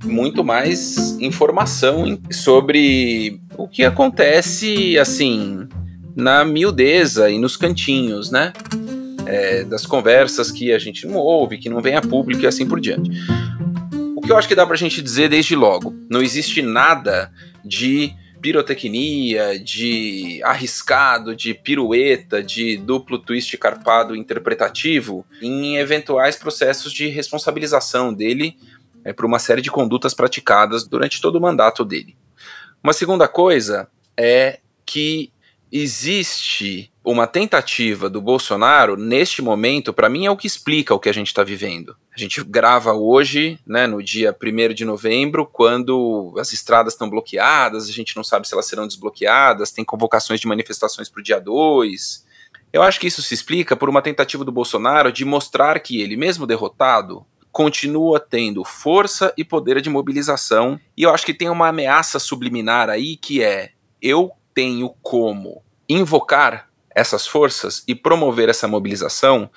muito mais informação sobre o que acontece, assim, na miudeza e nos cantinhos, né? É, das conversas que a gente não ouve, que não vem a público e assim por diante. O que eu acho que dá pra gente dizer desde logo, não existe nada de pirotecnia, de arriscado, de pirueta, de duplo twist carpado interpretativo em eventuais processos de responsabilização dele é, por uma série de condutas praticadas durante todo o mandato dele. Uma segunda coisa é que existe uma tentativa do Bolsonaro, neste momento, para mim é o que explica o que a gente está vivendo. A gente grava hoje, né, no dia 1 de novembro, quando as estradas estão bloqueadas, a gente não sabe se elas serão desbloqueadas, tem convocações de manifestações para o dia 2. Eu acho que isso se explica por uma tentativa do Bolsonaro de mostrar que ele, mesmo derrotado, continua tendo força e poder de mobilização. E eu acho que tem uma ameaça subliminar aí que é: eu tenho como invocar essas forças e promover essa mobilização,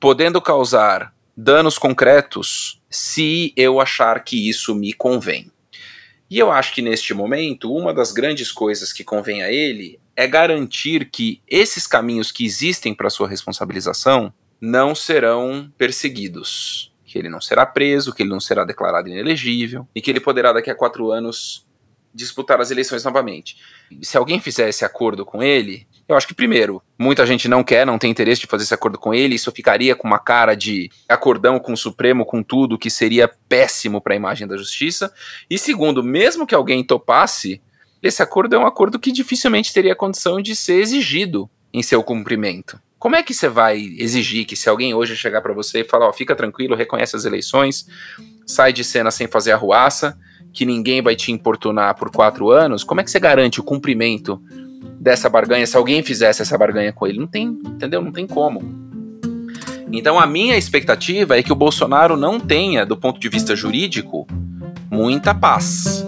podendo causar danos concretos se eu achar que isso me convém. E eu acho que neste momento, uma das grandes coisas que convém a ele é garantir que esses caminhos que existem para sua responsabilização não serão perseguidos. Que ele não será preso, que ele não será declarado inelegível e que ele poderá, daqui a quatro anos, disputar as eleições novamente. Se alguém fizer esse acordo com ele, eu acho que, primeiro, muita gente não quer, não tem interesse de fazer esse acordo com ele, isso ficaria com uma cara de acordão com o Supremo, com tudo, que seria péssimo para a imagem da justiça. E segundo, mesmo que alguém topasse, esse acordo é um acordo que dificilmente teria condição de ser exigido em seu cumprimento. Como é que você vai exigir que se alguém hoje chegar para você e falar, ó, fica tranquilo, reconhece as eleições, sai de cena sem fazer arruaça, que ninguém vai te importunar por quatro anos, como é que você garante o cumprimento dessa barganha se alguém fizesse essa barganha com ele? Não tem, entendeu? Não tem como. Então a minha expectativa é que o Bolsonaro não tenha, do ponto de vista jurídico, muita paz.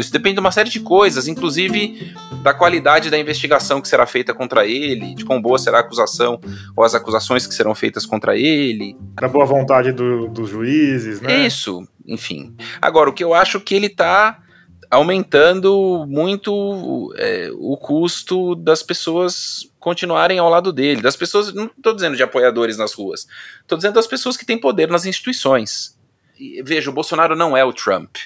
Isso depende de uma série de coisas, inclusive da qualidade da investigação que será feita contra ele, de quão boa será a acusação ou as acusações que serão feitas contra ele. Da boa vontade do, dos juízes, né? Isso, enfim. Agora, o que eu acho que ele está aumentando muito é, o custo das pessoas continuarem ao lado dele, das pessoas, não estou dizendo de apoiadores nas ruas, estou dizendo das pessoas que têm poder nas instituições. E, veja, o Bolsonaro não é o Trump.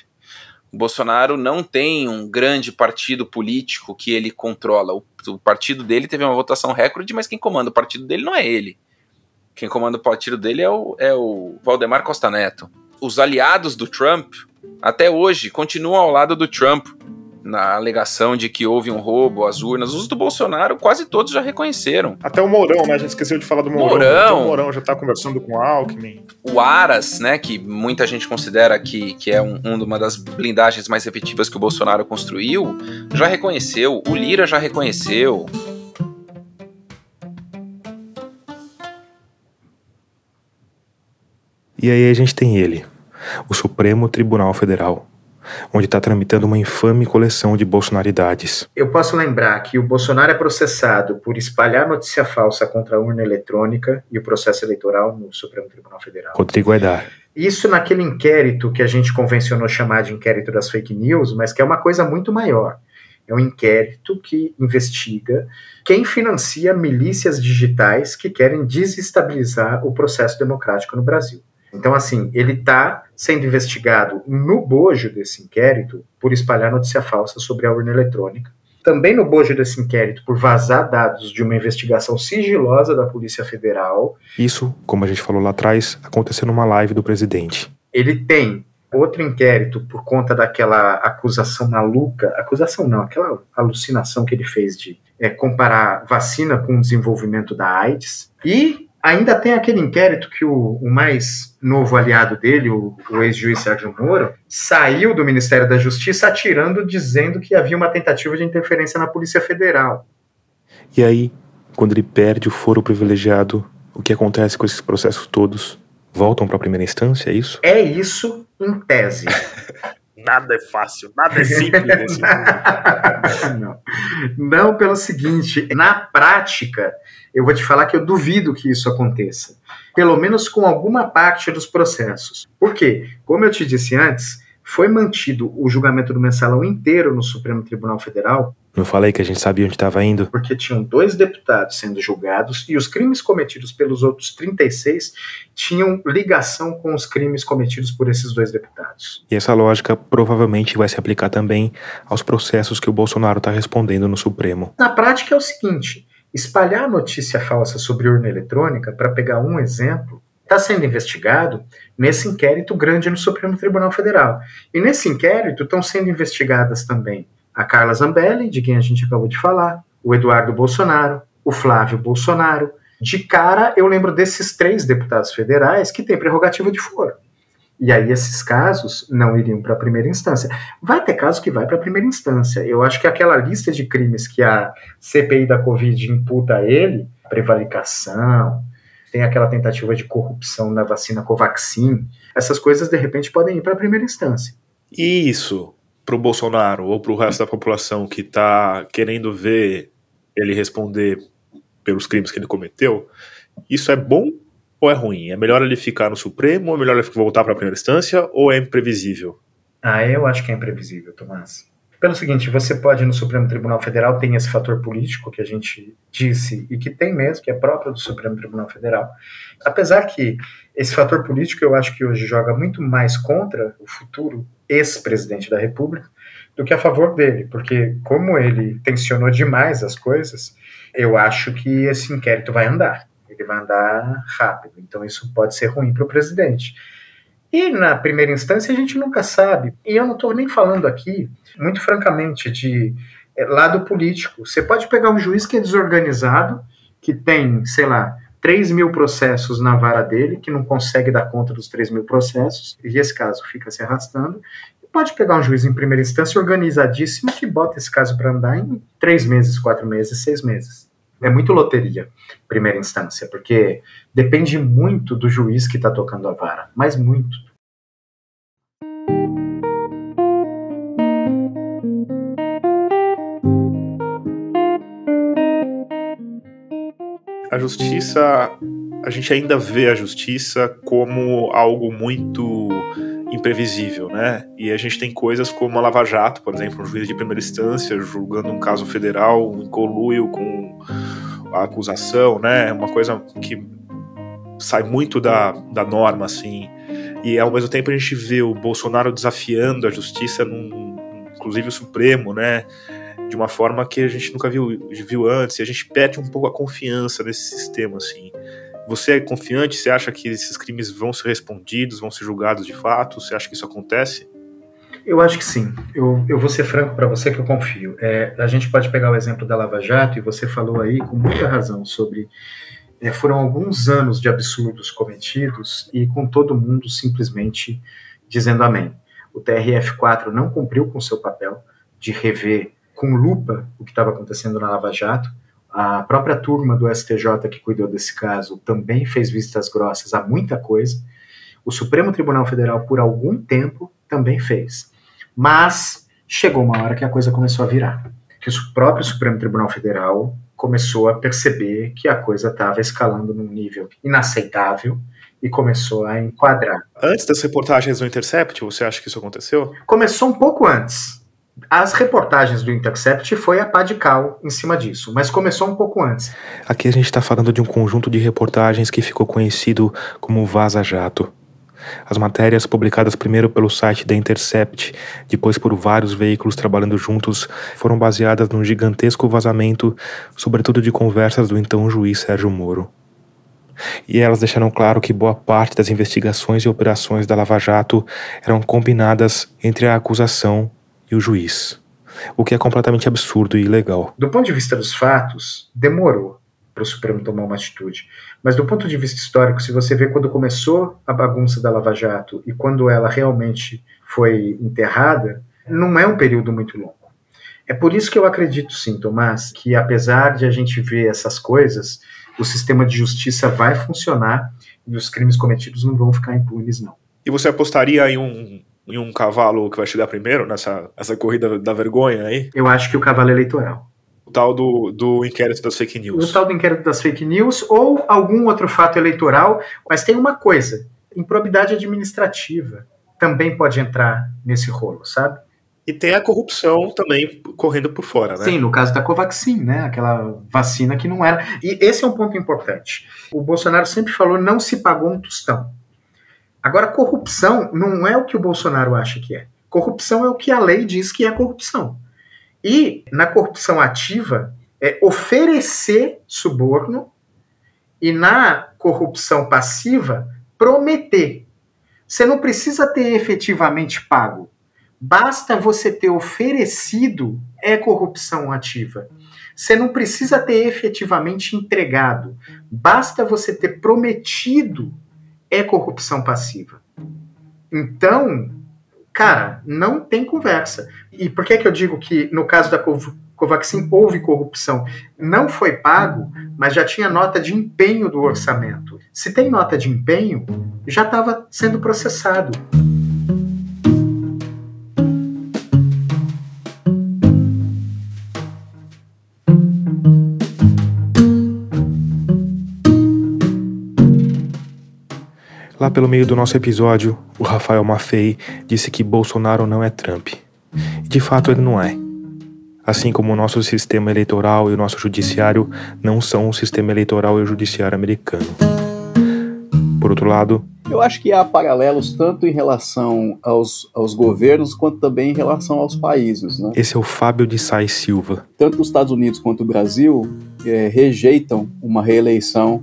O Bolsonaro não tem um grande partido político que ele controla. O, o, partido dele teve uma votação recorde, mas quem comanda o partido dele não é ele. Quem comanda o partido dele é o, é o Valdemar Costa Neto. Os aliados do Trump, até hoje, continuam ao lado do Trump na alegação de que houve um roubo às urnas. Os do Bolsonaro, quase todos já reconheceram. Até o Mourão, né? A gente esqueceu de falar do Mourão. Mourão. O Mourão já tá conversando com o Alckmin. O Aras, né? Que muita gente considera que, que é um, uma das blindagens mais efetivas que o Bolsonaro construiu, já reconheceu. O Lira já reconheceu. E aí a gente tem ele, o Supremo Tribunal Federal, onde está tramitando uma infame coleção de bolsonaridades. Eu posso lembrar que o Bolsonaro é processado por espalhar notícia falsa contra a urna eletrônica e o processo eleitoral no Supremo Tribunal Federal. Rodrigo Aidar. Isso naquele inquérito que a gente convencionou chamar de inquérito das fake news, mas que é uma coisa muito maior. É um inquérito que investiga quem financia milícias digitais que querem desestabilizar o processo democrático no Brasil. Então, assim, ele está sendo investigado no bojo desse inquérito por espalhar notícia falsa sobre a urna eletrônica. Também no bojo desse inquérito por vazar dados de uma investigação sigilosa da Polícia Federal. Isso, como a gente falou lá atrás, aconteceu numa live do presidente. Ele tem outro inquérito por conta daquela acusação maluca, acusação não, aquela alucinação que ele fez de é, comparar vacina com o desenvolvimento da AIDS. E Ainda tem aquele inquérito que o, o mais novo aliado dele, o, o ex-juiz Sérgio Moro, saiu do Ministério da Justiça atirando, dizendo que havia uma tentativa de interferência na Polícia Federal. E aí, quando ele perde o foro privilegiado, o que acontece com esses processos todos? Voltam para a primeira instância, é isso? É isso em tese. nada é fácil, nada é simples nesse mundo. Não. Não pelo seguinte, na prática, eu vou te falar que eu duvido que isso aconteça. Pelo menos com alguma parte dos processos. Por quê? Como eu te disse antes, foi mantido o julgamento do mensalão inteiro no Supremo Tribunal Federal. Não falei que a gente sabia onde estava indo? Porque tinham dois deputados sendo julgados e os crimes cometidos pelos outros 36 tinham ligação com os crimes cometidos por esses dois deputados. E essa lógica provavelmente vai se aplicar também aos processos que o Bolsonaro está respondendo no Supremo. Na prática é o seguinte: espalhar notícia falsa sobre urna eletrônica, para pegar um exemplo, está sendo investigado nesse inquérito grande no Supremo Tribunal Federal. E nesse inquérito estão sendo investigadas também a Carla Zambelli, de quem a gente acabou de falar, o Eduardo Bolsonaro, o Flávio Bolsonaro. De cara, eu lembro desses três deputados federais que têm prerrogativa de foro. E aí esses casos não iriam para a primeira instância. Vai ter casos que vai para a primeira instância. Eu acho que aquela lista de crimes que a CPI da Covid imputa a ele, prevaricação, tem aquela tentativa de corrupção na vacina Covaxin, essas coisas de repente podem ir para a primeira instância. Isso para o Bolsonaro ou para o resto da população que está querendo ver ele responder pelos crimes que ele cometeu, isso é bom ou é ruim? É melhor ele ficar no Supremo, ou é melhor ele voltar para a primeira instância, ou é imprevisível? Ah, eu acho que é imprevisível, Tomás. Pelo seguinte, você pode no Supremo Tribunal Federal tem esse fator político que a gente disse e que tem mesmo, que é próprio do Supremo Tribunal Federal. Apesar que esse fator político eu acho que hoje joga muito mais contra o futuro ex-presidente da República do que a favor dele, porque como ele tensionou demais as coisas, eu acho que esse inquérito vai andar ele vai andar rápido. Então isso pode ser ruim para o presidente. E na primeira instância a gente nunca sabe. E eu não estou nem falando aqui, muito francamente, de é, lado político. Você pode pegar um juiz que é desorganizado, que tem, sei lá, 3 mil processos na vara dele, que não consegue dar conta dos 3 mil processos, e esse caso fica se arrastando. Pode pegar um juiz em primeira instância organizadíssimo que bota esse caso para andar em 3 meses, 4 meses, 6 meses é muito loteria, primeira instância, porque depende muito do juiz que está tocando a vara, mas muito. A justiça, a gente ainda vê a justiça como algo muito imprevisível, né? E a gente tem coisas como a Lava Jato, por exemplo, um juiz de primeira instância julgando um caso federal coluio com a acusação, né? Uma coisa que sai muito da, da norma, assim. E ao mesmo tempo a gente vê o Bolsonaro desafiando a justiça, num, inclusive o Supremo, né? De uma forma que a gente nunca viu, viu antes, e a gente perde um pouco a confiança nesse sistema, assim. Você é confiante? Você acha que esses crimes vão ser respondidos, vão ser julgados de fato? Você acha que isso acontece? Eu acho que sim. Eu, eu vou ser franco para você que eu confio. É, a gente pode pegar o exemplo da Lava Jato, e você falou aí com muita razão sobre. É, foram alguns anos de absurdos cometidos e com todo mundo simplesmente dizendo amém. O TRF4 não cumpriu com seu papel de rever com lupa o que estava acontecendo na Lava Jato. A própria turma do STJ que cuidou desse caso também fez vistas grossas a muita coisa. O Supremo Tribunal Federal, por algum tempo, também fez. Mas chegou uma hora que a coisa começou a virar. Que o próprio Supremo Tribunal Federal começou a perceber que a coisa estava escalando num nível inaceitável e começou a enquadrar. Antes das reportagens do Intercept, você acha que isso aconteceu? Começou um pouco antes. As reportagens do Intercept foi a pá de cal em cima disso, mas começou um pouco antes. Aqui a gente está falando de um conjunto de reportagens que ficou conhecido como Vaza Jato. As matérias publicadas primeiro pelo site da Intercept, depois por vários veículos trabalhando juntos, foram baseadas num gigantesco vazamento, sobretudo de conversas do então juiz Sérgio Moro. E elas deixaram claro que boa parte das investigações e operações da Lava Jato eram combinadas entre a acusação e o juiz, o que é completamente absurdo e ilegal. Do ponto de vista dos fatos, demorou para o Supremo tomar uma atitude. Mas do ponto de vista histórico, se você vê quando começou a bagunça da Lava Jato e quando ela realmente foi enterrada, não é um período muito longo. É por isso que eu acredito sim, Tomás, que apesar de a gente ver essas coisas, o sistema de justiça vai funcionar e os crimes cometidos não vão ficar impunes, não. E você apostaria em um, em um cavalo que vai chegar primeiro nessa essa corrida da vergonha aí? Eu acho que o cavalo eleitoral o tal do, do inquérito das fake news. O tal do inquérito das fake news ou algum outro fato eleitoral, mas tem uma coisa: improbidade administrativa também pode entrar nesse rolo, sabe? E tem a corrupção também correndo por fora, né? Sim, no caso da Covaxin, né? Aquela vacina que não era. E esse é um ponto importante. O Bolsonaro sempre falou não se pagou um tostão. Agora, corrupção não é o que o Bolsonaro acha que é. Corrupção é o que a lei diz que é corrupção. E na corrupção ativa é oferecer suborno e na corrupção passiva prometer. Você não precisa ter efetivamente pago, Basta você ter oferecido é corrupção ativa. Você não precisa ter efetivamente entregado. Basta você ter prometido é corrupção passiva. Então, cara, não tem conversa. E por que, que eu digo que no caso da Covaxin houve corrupção? Não foi pago, mas já tinha nota de empenho do orçamento. Se tem nota de empenho, já estava sendo processado. Lá pelo meio do nosso episódio, o Rafael Maffei disse que Bolsonaro não é Trump. E de fato ele não é. Assim como o nosso sistema eleitoral e o nosso judiciário não são o sistema eleitoral e o judiciário americano. Por outro lado, eu acho que há paralelos tanto em relação aos, aos governos quanto também em relação aos países. Né? Esse é o Fábio de Sais Silva. Tanto os Estados Unidos quanto o Brasil é, rejeitam uma reeleição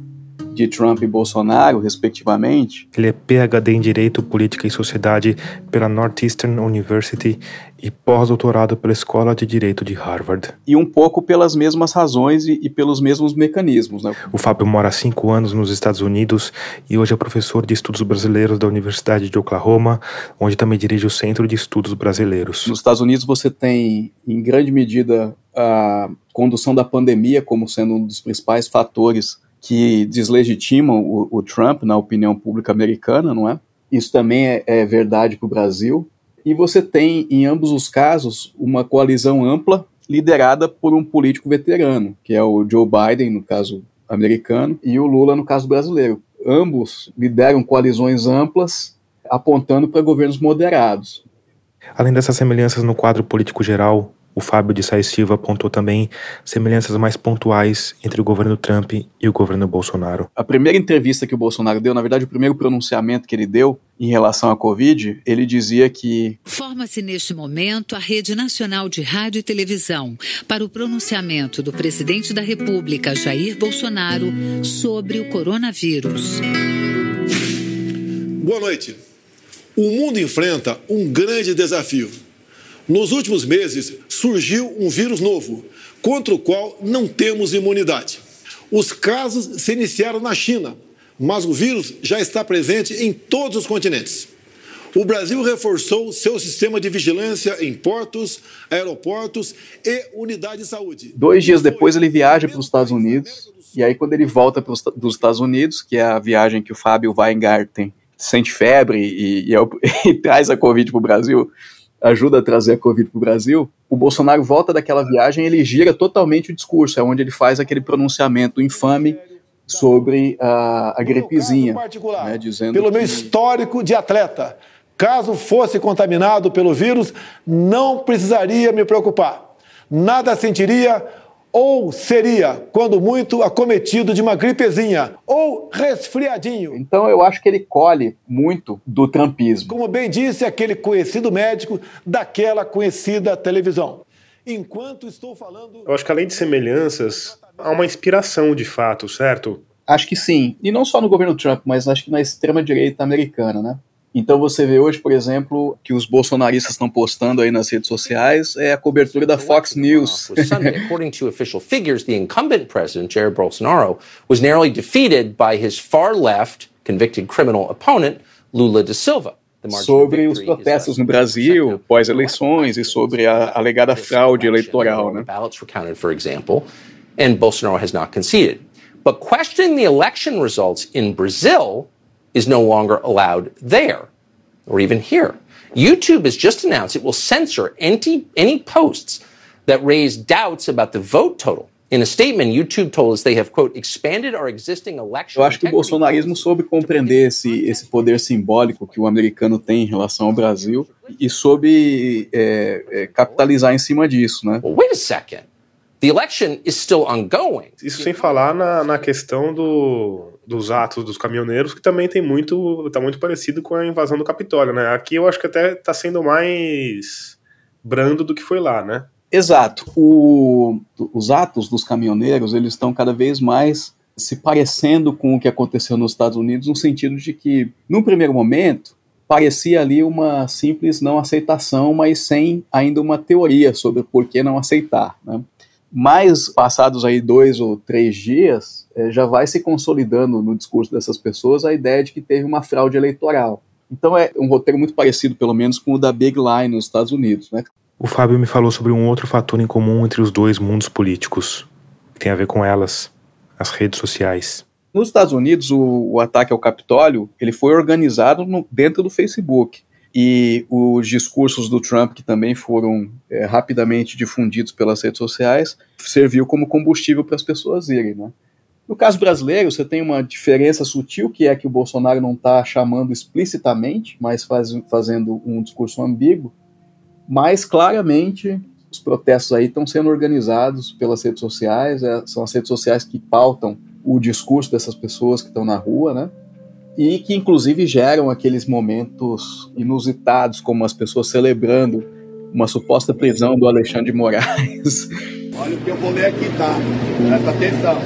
de Trump e Bolsonaro, respectivamente. Ele é PhD em Direito, Política e Sociedade pela Northeastern University e pós-doutorado pela Escola de Direito de Harvard. E um pouco pelas mesmas razões e, e pelos mesmos mecanismos. Né? O Fábio mora há cinco anos nos Estados Unidos e hoje é professor de Estudos Brasileiros da Universidade de Oklahoma, onde também dirige o Centro de Estudos Brasileiros. Nos Estados Unidos você tem, em grande medida, a condução da pandemia como sendo um dos principais fatores que deslegitimam o, o, Trump na opinião pública americana, não é? Isso também é, é verdade para o Brasil. E você tem, em ambos os casos, uma coalizão ampla liderada por um político veterano, que é o Joe Biden, no caso americano, e o Lula, no caso brasileiro. Ambos lideram coalizões amplas apontando para governos moderados. Além dessas semelhanças no quadro político geral, o Fábio de Sais Silva apontou também semelhanças mais pontuais entre o governo Trump e o governo Bolsonaro. A primeira entrevista que o Bolsonaro deu, na verdade, o primeiro pronunciamento que ele deu em relação à Covid, ele dizia que. Forma-se neste momento a Rede Nacional de Rádio e Televisão para o pronunciamento do presidente da República, Jair Bolsonaro, sobre o coronavírus. Boa noite. O mundo enfrenta um grande desafio nos últimos meses, surgiu um vírus novo, contra o qual não temos imunidade. Os casos se iniciaram na China, mas o vírus já está presente em todos os continentes. O Brasil reforçou seu sistema de vigilância em portos, aeroportos e unidades de saúde. Dois dias depois, ele viaja para os Estados Unidos. E aí, quando ele volta para dos Estados Unidos, que é a viagem que o Fábio Weingarten sente febre e, e, é e traz a Covid para o Brasil, ajuda a trazer a Covid para o Brasil, o Bolsonaro volta daquela viagem ele gira totalmente o discurso, é onde ele faz aquele pronunciamento infame sobre a, a gripezinha, né, dizendo pelo que... meu histórico de atleta, caso fosse contaminado pelo vírus, não precisaria me preocupar. Nada sentiria ou seria, quando muito, acometido de uma gripezinha ou resfriadinho. Então eu acho que ele colhe muito do trumpismo. Como bem disse aquele conhecido médico daquela conhecida televisão. Enquanto estou falando. Eu acho que além de semelhanças, há uma inspiração de fato, certo? Acho que sim. E não só no governo Trump, mas acho que na extrema-direita americana, né? Então você vê hoje, por exemplo, que os bolsonaristas estão postando aí nas redes sociais é a cobertura da Fox News. according to official figures, the incumbent president Jair Bolsonaro was narrowly defeated by his far left convicted criminal opponent Lula da Silva. Sobre os protestos no Brasil pós-eleições e sobre a alegada fraude eleitoral, né? And Bolsonaro has not conceded. But questioning the election results in Brazil is no longer allowed there or even here. YouTube has just announced it will censor any, any posts that raise doubts about the vote total. In a statement, YouTube told us they have, quote, expanded our existing election. Eu acho que o bolsonarismo soube compreender esse, esse poder simbólico que o americano tem em relação ao Brasil e soube é, é, capitalizar em cima disso, né? Well, wait a second. The election is still ongoing. Isso sem falar na, na questão do, dos atos dos caminhoneiros, que também tem muito, tá muito parecido com a invasão do Capitólio, né? Aqui eu acho que até tá sendo mais brando do que foi lá, né? Exato. O, os atos dos caminhoneiros, eles estão cada vez mais se parecendo com o que aconteceu nos Estados Unidos, no sentido de que, no primeiro momento, parecia ali uma simples não aceitação, mas sem ainda uma teoria sobre por que não aceitar. Né? Mas, passados aí dois ou três dias, é, já vai se consolidando no discurso dessas pessoas a ideia de que teve uma fraude eleitoral. Então é um roteiro muito parecido, pelo menos, com o da Big Line nos Estados Unidos. Né? O Fábio me falou sobre um outro fator em comum entre os dois mundos políticos, que tem a ver com elas, as redes sociais. Nos Estados Unidos, o, o ataque ao Capitólio ele foi organizado no, dentro do Facebook. E os discursos do Trump, que também foram é, rapidamente difundidos pelas redes sociais, serviu como combustível para as pessoas irem. Né? No caso brasileiro, você tem uma diferença sutil, que é que o Bolsonaro não está chamando explicitamente, mas faz, fazendo um discurso ambíguo, mas claramente os protestos aí estão sendo organizados pelas redes sociais, é, são as redes sociais que pautam o discurso dessas pessoas que estão na rua, né? E que inclusive geram aqueles momentos inusitados, como as pessoas celebrando uma suposta prisão do Alexandre de Moraes. Olha o que eu vou ler aqui, tá? Presta atenção.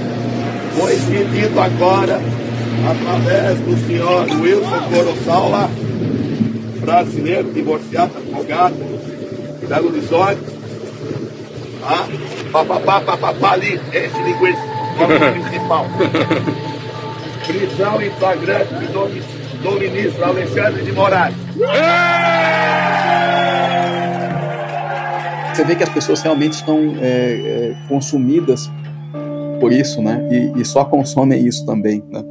Foi dito agora, através do senhor Wilson Coroçala, brasileiro, divorciado, advogado, Belo Horizonte, tá? Papapá, papapá ali, esse linguiça. Municipal. Prisão em flagrante do, do ministro Alexandre de Moraes. Você vê que as pessoas realmente estão é, é, consumidas por isso, né? E, e só consomem isso também, né?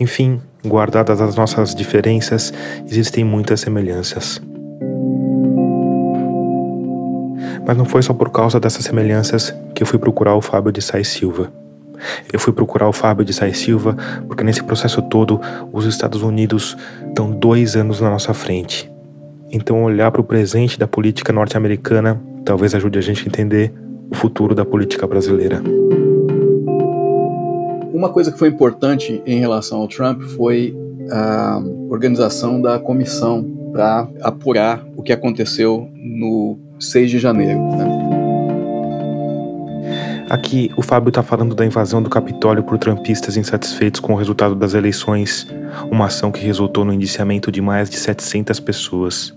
Enfim, guardadas as nossas diferenças, existem muitas semelhanças. Mas não foi só por causa dessas semelhanças que eu fui procurar o Fábio de Sais Silva. Eu fui procurar o Fábio de Sais Silva porque nesse processo todo os Estados Unidos estão dois anos na nossa frente. Então olhar para o presente da política norte-americana talvez ajude a gente a entender o futuro da política brasileira. Uma coisa que foi importante em relação ao Trump foi a organização da comissão para apurar o que aconteceu no 6 de janeiro. Né? Aqui, o Fábio está falando da invasão do Capitólio por trumpistas insatisfeitos com o resultado das eleições, uma ação que resultou no indiciamento de mais de 700 pessoas.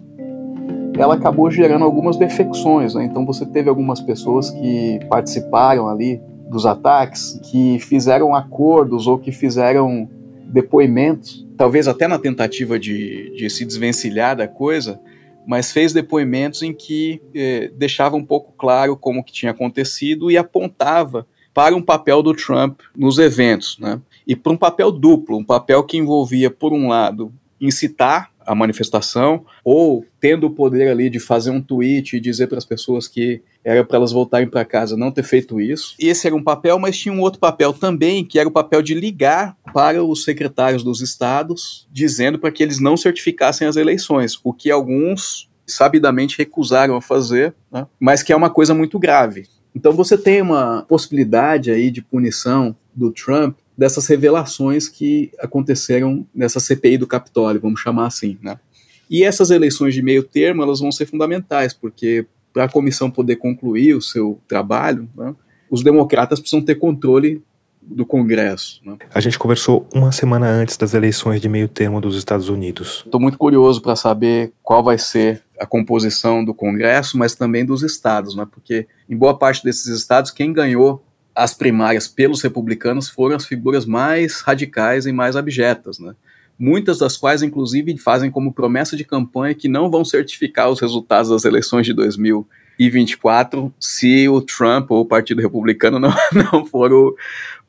Ela acabou gerando algumas defecções, né? então você teve algumas pessoas que participaram ali dos ataques que fizeram acordos ou que fizeram depoimentos, talvez até na tentativa de, de se desvencilhar da coisa, mas fez depoimentos em que eh, deixava um pouco claro como que tinha acontecido e apontava para um papel do Trump nos eventos, né? E para um papel duplo, um papel que envolvia, por um lado, incitar a manifestação, ou tendo o poder ali de fazer um tweet e dizer para as pessoas que era para elas voltarem para casa, não ter feito isso. Esse era um papel, mas tinha um outro papel também, que era o papel de ligar para os secretários dos estados, dizendo para que eles não certificassem as eleições, o que alguns sabidamente recusaram a fazer, né? mas que é uma coisa muito grave. Então você tem uma possibilidade aí de punição do Trump dessas revelações que aconteceram nessa CPI do Capitólio, vamos chamar assim, né? E essas eleições de meio termo, elas vão ser fundamentais, porque para a comissão poder concluir o seu trabalho, né, os democratas precisam ter controle do Congresso. Né? A gente conversou uma semana antes das eleições de meio termo dos Estados Unidos. Estou muito curioso para saber qual vai ser a composição do Congresso, mas também dos estados, né? porque em boa parte desses estados, quem ganhou as primárias pelos republicanos foram as figuras mais radicais e mais abjetas, né? Muitas das quais, inclusive, fazem como promessa de campanha que não vão certificar os resultados das eleições de 2024 se o Trump ou o Partido Republicano não, não for o,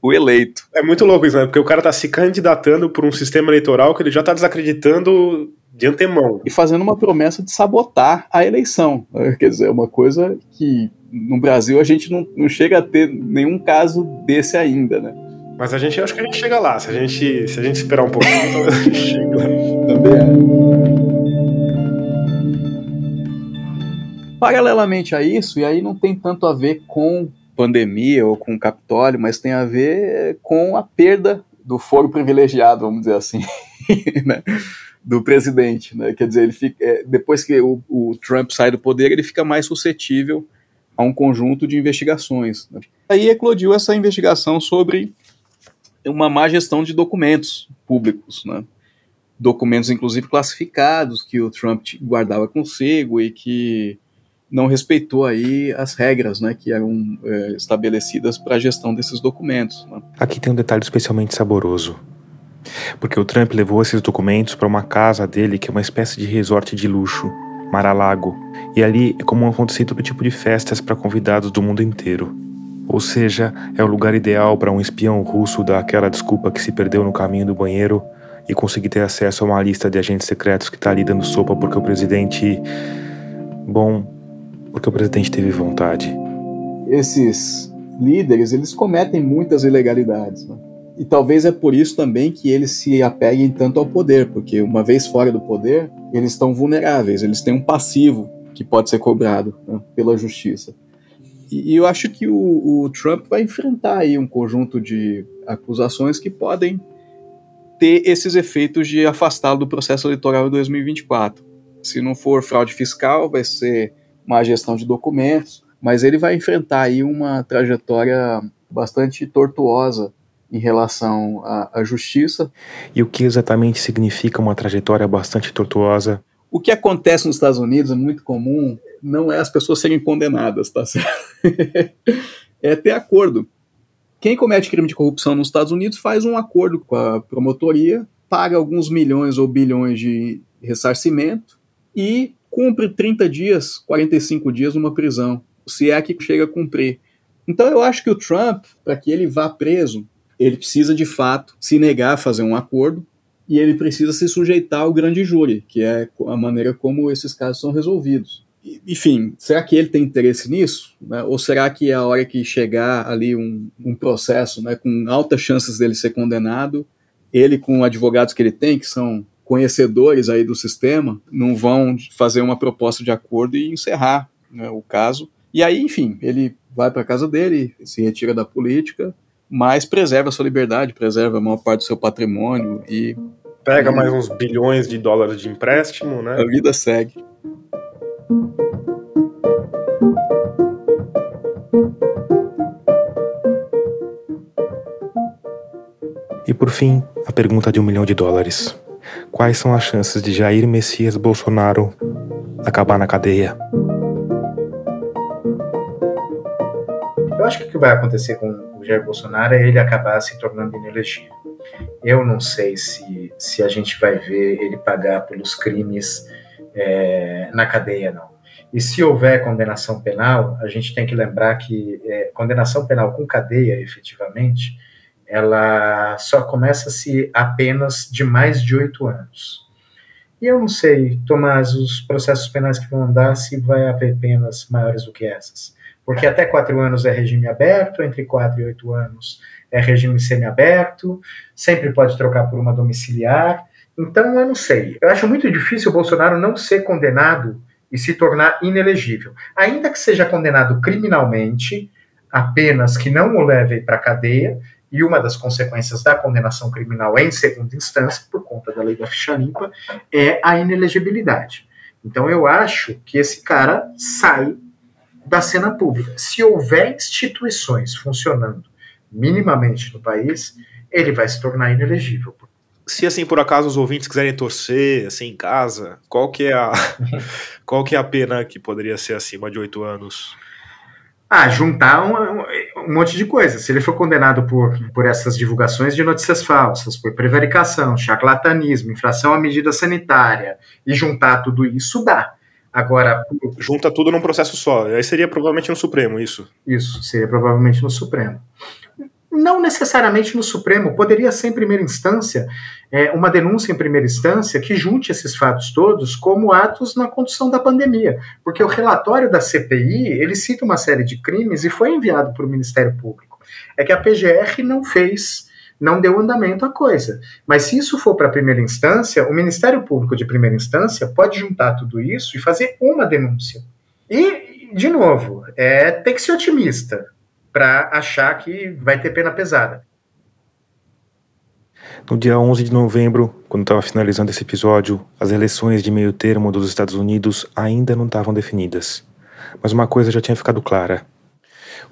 o eleito. É muito louco isso, né? Porque o cara está se candidatando por um sistema eleitoral que ele já está desacreditando de antemão. E fazendo uma promessa de sabotar a eleição. Quer dizer, é uma coisa que no Brasil a gente não, não chega a ter nenhum caso desse ainda, né? Mas a gente acho que a gente chega lá. Se a gente, se a gente esperar um pouquinho, então a gente chega lá. Também é. Paralelamente a isso, e aí não tem tanto a ver com pandemia ou com Capitólio, mas tem a ver com a perda do foro privilegiado, vamos dizer assim. né? do presidente, né? Quer dizer, ele fica, é, depois que o, o, Trump sai do poder, ele fica mais suscetível a um conjunto de investigações. Né? Aí eclodiu essa investigação sobre uma má gestão de documentos públicos, né? Documentos, inclusive, classificados que o Trump guardava consigo e que não respeitou aí as regras né, que eram é, estabelecidas para a gestão desses documentos. Né? Aqui tem um detalhe especialmente saboroso. Porque o Trump levou esses documentos para uma casa dele que é uma espécie de resort de luxo, Mar-a-Lago. E ali é como acontecer todo tipo de festas para convidados do mundo inteiro. Ou seja, é o lugar ideal para um espião russo dar aquela desculpa que se perdeu no caminho do banheiro e conseguir ter acesso a uma lista de agentes secretos que está ali dando sopa porque o presidente. Bom, porque o presidente teve vontade. Esses líderes, eles cometem muitas ilegalidades. Né? E talvez é por isso também que eles se apeguem tanto ao poder, porque uma vez fora do poder, eles estão vulneráveis, eles têm um passivo que pode ser cobrado né, pela justiça. E, e eu acho que o, o, Trump vai enfrentar aí um conjunto de acusações que podem ter esses efeitos de afastá-lo do processo eleitoral em 2024. Se não for fraude fiscal, vai ser má gestão de documentos, mas ele vai enfrentar aí uma trajetória bastante tortuosa em relação à, à, justiça. E o que exatamente significa uma trajetória bastante tortuosa? O que acontece nos Estados Unidos é muito comum, não é as pessoas serem condenadas, tá certo? é ter acordo. Quem comete crime de corrupção nos Estados Unidos faz um acordo com a promotoria, paga alguns milhões ou bilhões de ressarcimento e cumpre 30 dias, 45 dias numa prisão, se é que chega a cumprir. Então eu acho que o Trump, para que ele vá preso, ele precisa de fato se negar a fazer um acordo e ele precisa se sujeitar ao grande júri, que é a maneira como esses casos são resolvidos. Enfim, será que ele tem interesse nisso? Né? Ou será que a hora que chegar ali um, um processo né, com altas chances dele ser condenado, ele com advogados que ele tem, que são conhecedores aí do sistema não vão fazer uma proposta de acordo e encerrar né, o caso. E aí, enfim, ele vai para casa dele, se retira da política, mas preserva a sua liberdade, preserva a maior parte do seu patrimônio e pega mais uns bilhões de dólares de empréstimo, né? A vida segue. E por fim, a pergunta de um milhão de dólares. Quais são as chances de Jair Messias Bolsonaro acabar na cadeia? Eu acho que o que vai acontecer com Jair Bolsonaro é ele acabar se tornando inelegível. Eu não sei se, se a gente vai ver ele pagar pelos crimes é, na cadeia, não. E se houver condenação penal, a gente tem que lembrar que é, condenação penal com cadeia, efetivamente, ela só começa-se apenas de mais de oito anos. E eu não sei, Tomás, os processos penais que vão andar, se vai haver penas maiores do que essas. Porque até quatro anos é regime aberto, entre quatro e oito anos é regime semiaberto, sempre pode trocar por uma domiciliar. Então, eu não sei. Eu acho muito difícil o Bolsonaro não ser condenado e se tornar inelegível. Ainda que seja condenado criminalmente, apenas que não o leve para a cadeia, e uma das consequências da condenação criminal em segunda instância, por conta da lei da ficha limpa, é a inelegibilidade. Então eu acho que esse cara sai da cena pública. Se houver instituições funcionando minimamente no país, ele vai se tornar inelegível. Se assim por acaso os ouvintes quiserem torcer assim em casa, qual que é a qual que é a pena que poderia ser acima de oito anos? Ah, juntar um, um, monte de coisa. Se ele for condenado por, por essas divulgações de notícias falsas, por prevaricação, charlatanismo, infração à medida sanitária, e juntar tudo isso, dá. Agora. Junta tudo num processo só. Aí seria provavelmente no Supremo, isso? Isso, seria provavelmente no Supremo não necessariamente no Supremo, poderia ser em primeira instância, é, uma denúncia em primeira instância que junte esses fatos todos como atos na condução da pandemia, porque o relatório da CPI, ele cita uma série de crimes e foi enviado para o Ministério Público. É que a PGR não fez, não deu andamento à coisa. Mas se isso for para a primeira instância, o Ministério Público de primeira instância pode juntar tudo isso e fazer uma denúncia. E, de novo, é, tem que ser otimista para achar que vai ter pena pesada. No dia 11 de novembro, quando estava finalizando esse episódio, as eleições de meio termo dos Estados Unidos ainda não estavam definidas. Mas uma coisa já tinha ficado clara.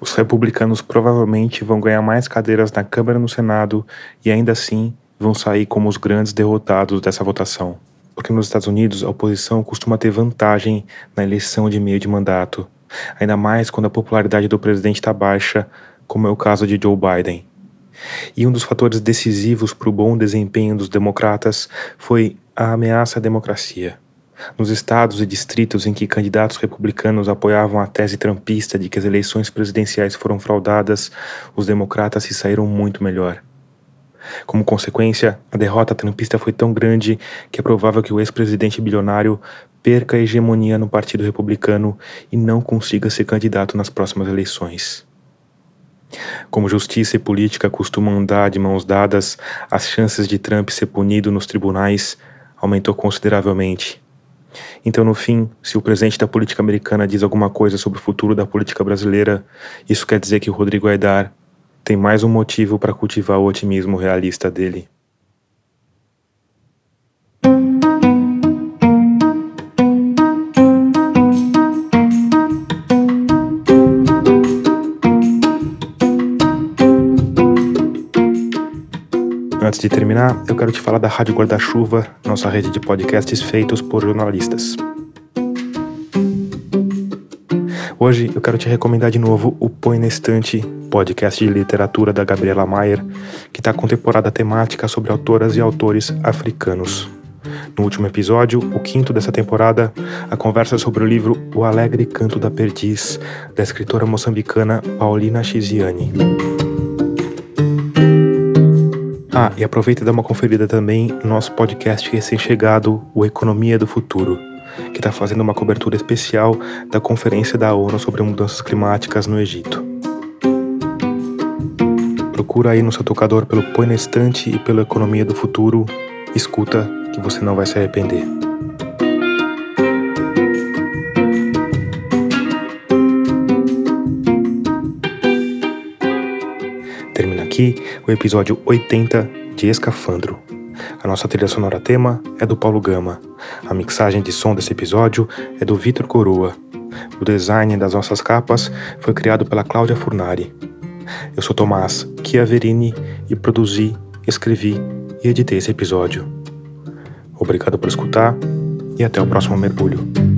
Os republicanos provavelmente vão ganhar mais cadeiras na Câmara e no Senado e ainda assim vão sair como os grandes derrotados dessa votação. Porque nos Estados Unidos a oposição costuma ter vantagem na eleição de meio de mandato, ainda mais quando a popularidade do presidente está baixa, como é o caso de Joe Biden. E um dos fatores decisivos para o bom desempenho dos democratas foi a ameaça à democracia. Nos estados e distritos em que candidatos republicanos apoiavam a tese trampista de que as eleições presidenciais foram fraudadas, os democratas se saíram muito melhor. Como consequência, a derrota trampista foi tão grande que é provável que o ex-presidente bilionário perca a hegemonia no Partido Republicano e não consiga ser candidato nas próximas eleições. Como justiça e política costumam andar de mãos dadas, as chances de Trump ser punido nos tribunais aumentou consideravelmente. Então, no fim, se o presidente da política americana diz alguma coisa sobre o futuro da política brasileira, isso quer dizer que o Rodrigo Aidar tem mais um motivo para cultivar o otimismo realista dele. Antes de terminar, eu quero te falar da Rádio Guarda-Chuva, nossa rede de podcasts feitos por jornalistas. Hoje eu quero te recomendar de novo o Põe na Estante, podcast de literatura da Gabriela Maier, que está com temporada temática sobre autoras e autores africanos. No último episódio, o quinto dessa temporada, a conversa sobre o livro O Alegre Canto da Perdiz, da escritora moçambicana Paulina Chiziane. Ah, e aproveita e dá uma conferida também no nosso podcast recém-chegado, O Economia do Futuro, que está fazendo uma cobertura especial da Conferência da ONU sobre Mudanças Climáticas no Egito. Procura aí no seu tocador pelo Põe na Estante e pelo Economia do Futuro. Escuta que você não vai se arrepender. Aqui o episódio 80 de Escafandro. A nossa trilha sonora tema é do Paulo Gama. A mixagem de som desse episódio é do Vitor Coroa. O design das nossas capas foi criado pela Cláudia Furnari. Eu sou Tomás Chiaverini e produzi, escrevi e editei esse episódio. Obrigado por escutar e até o próximo mergulho.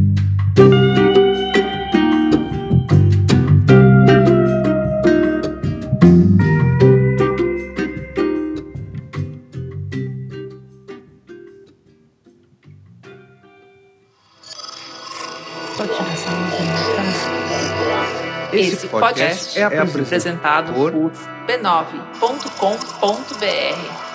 Podcast é apresentado por b9.com.br.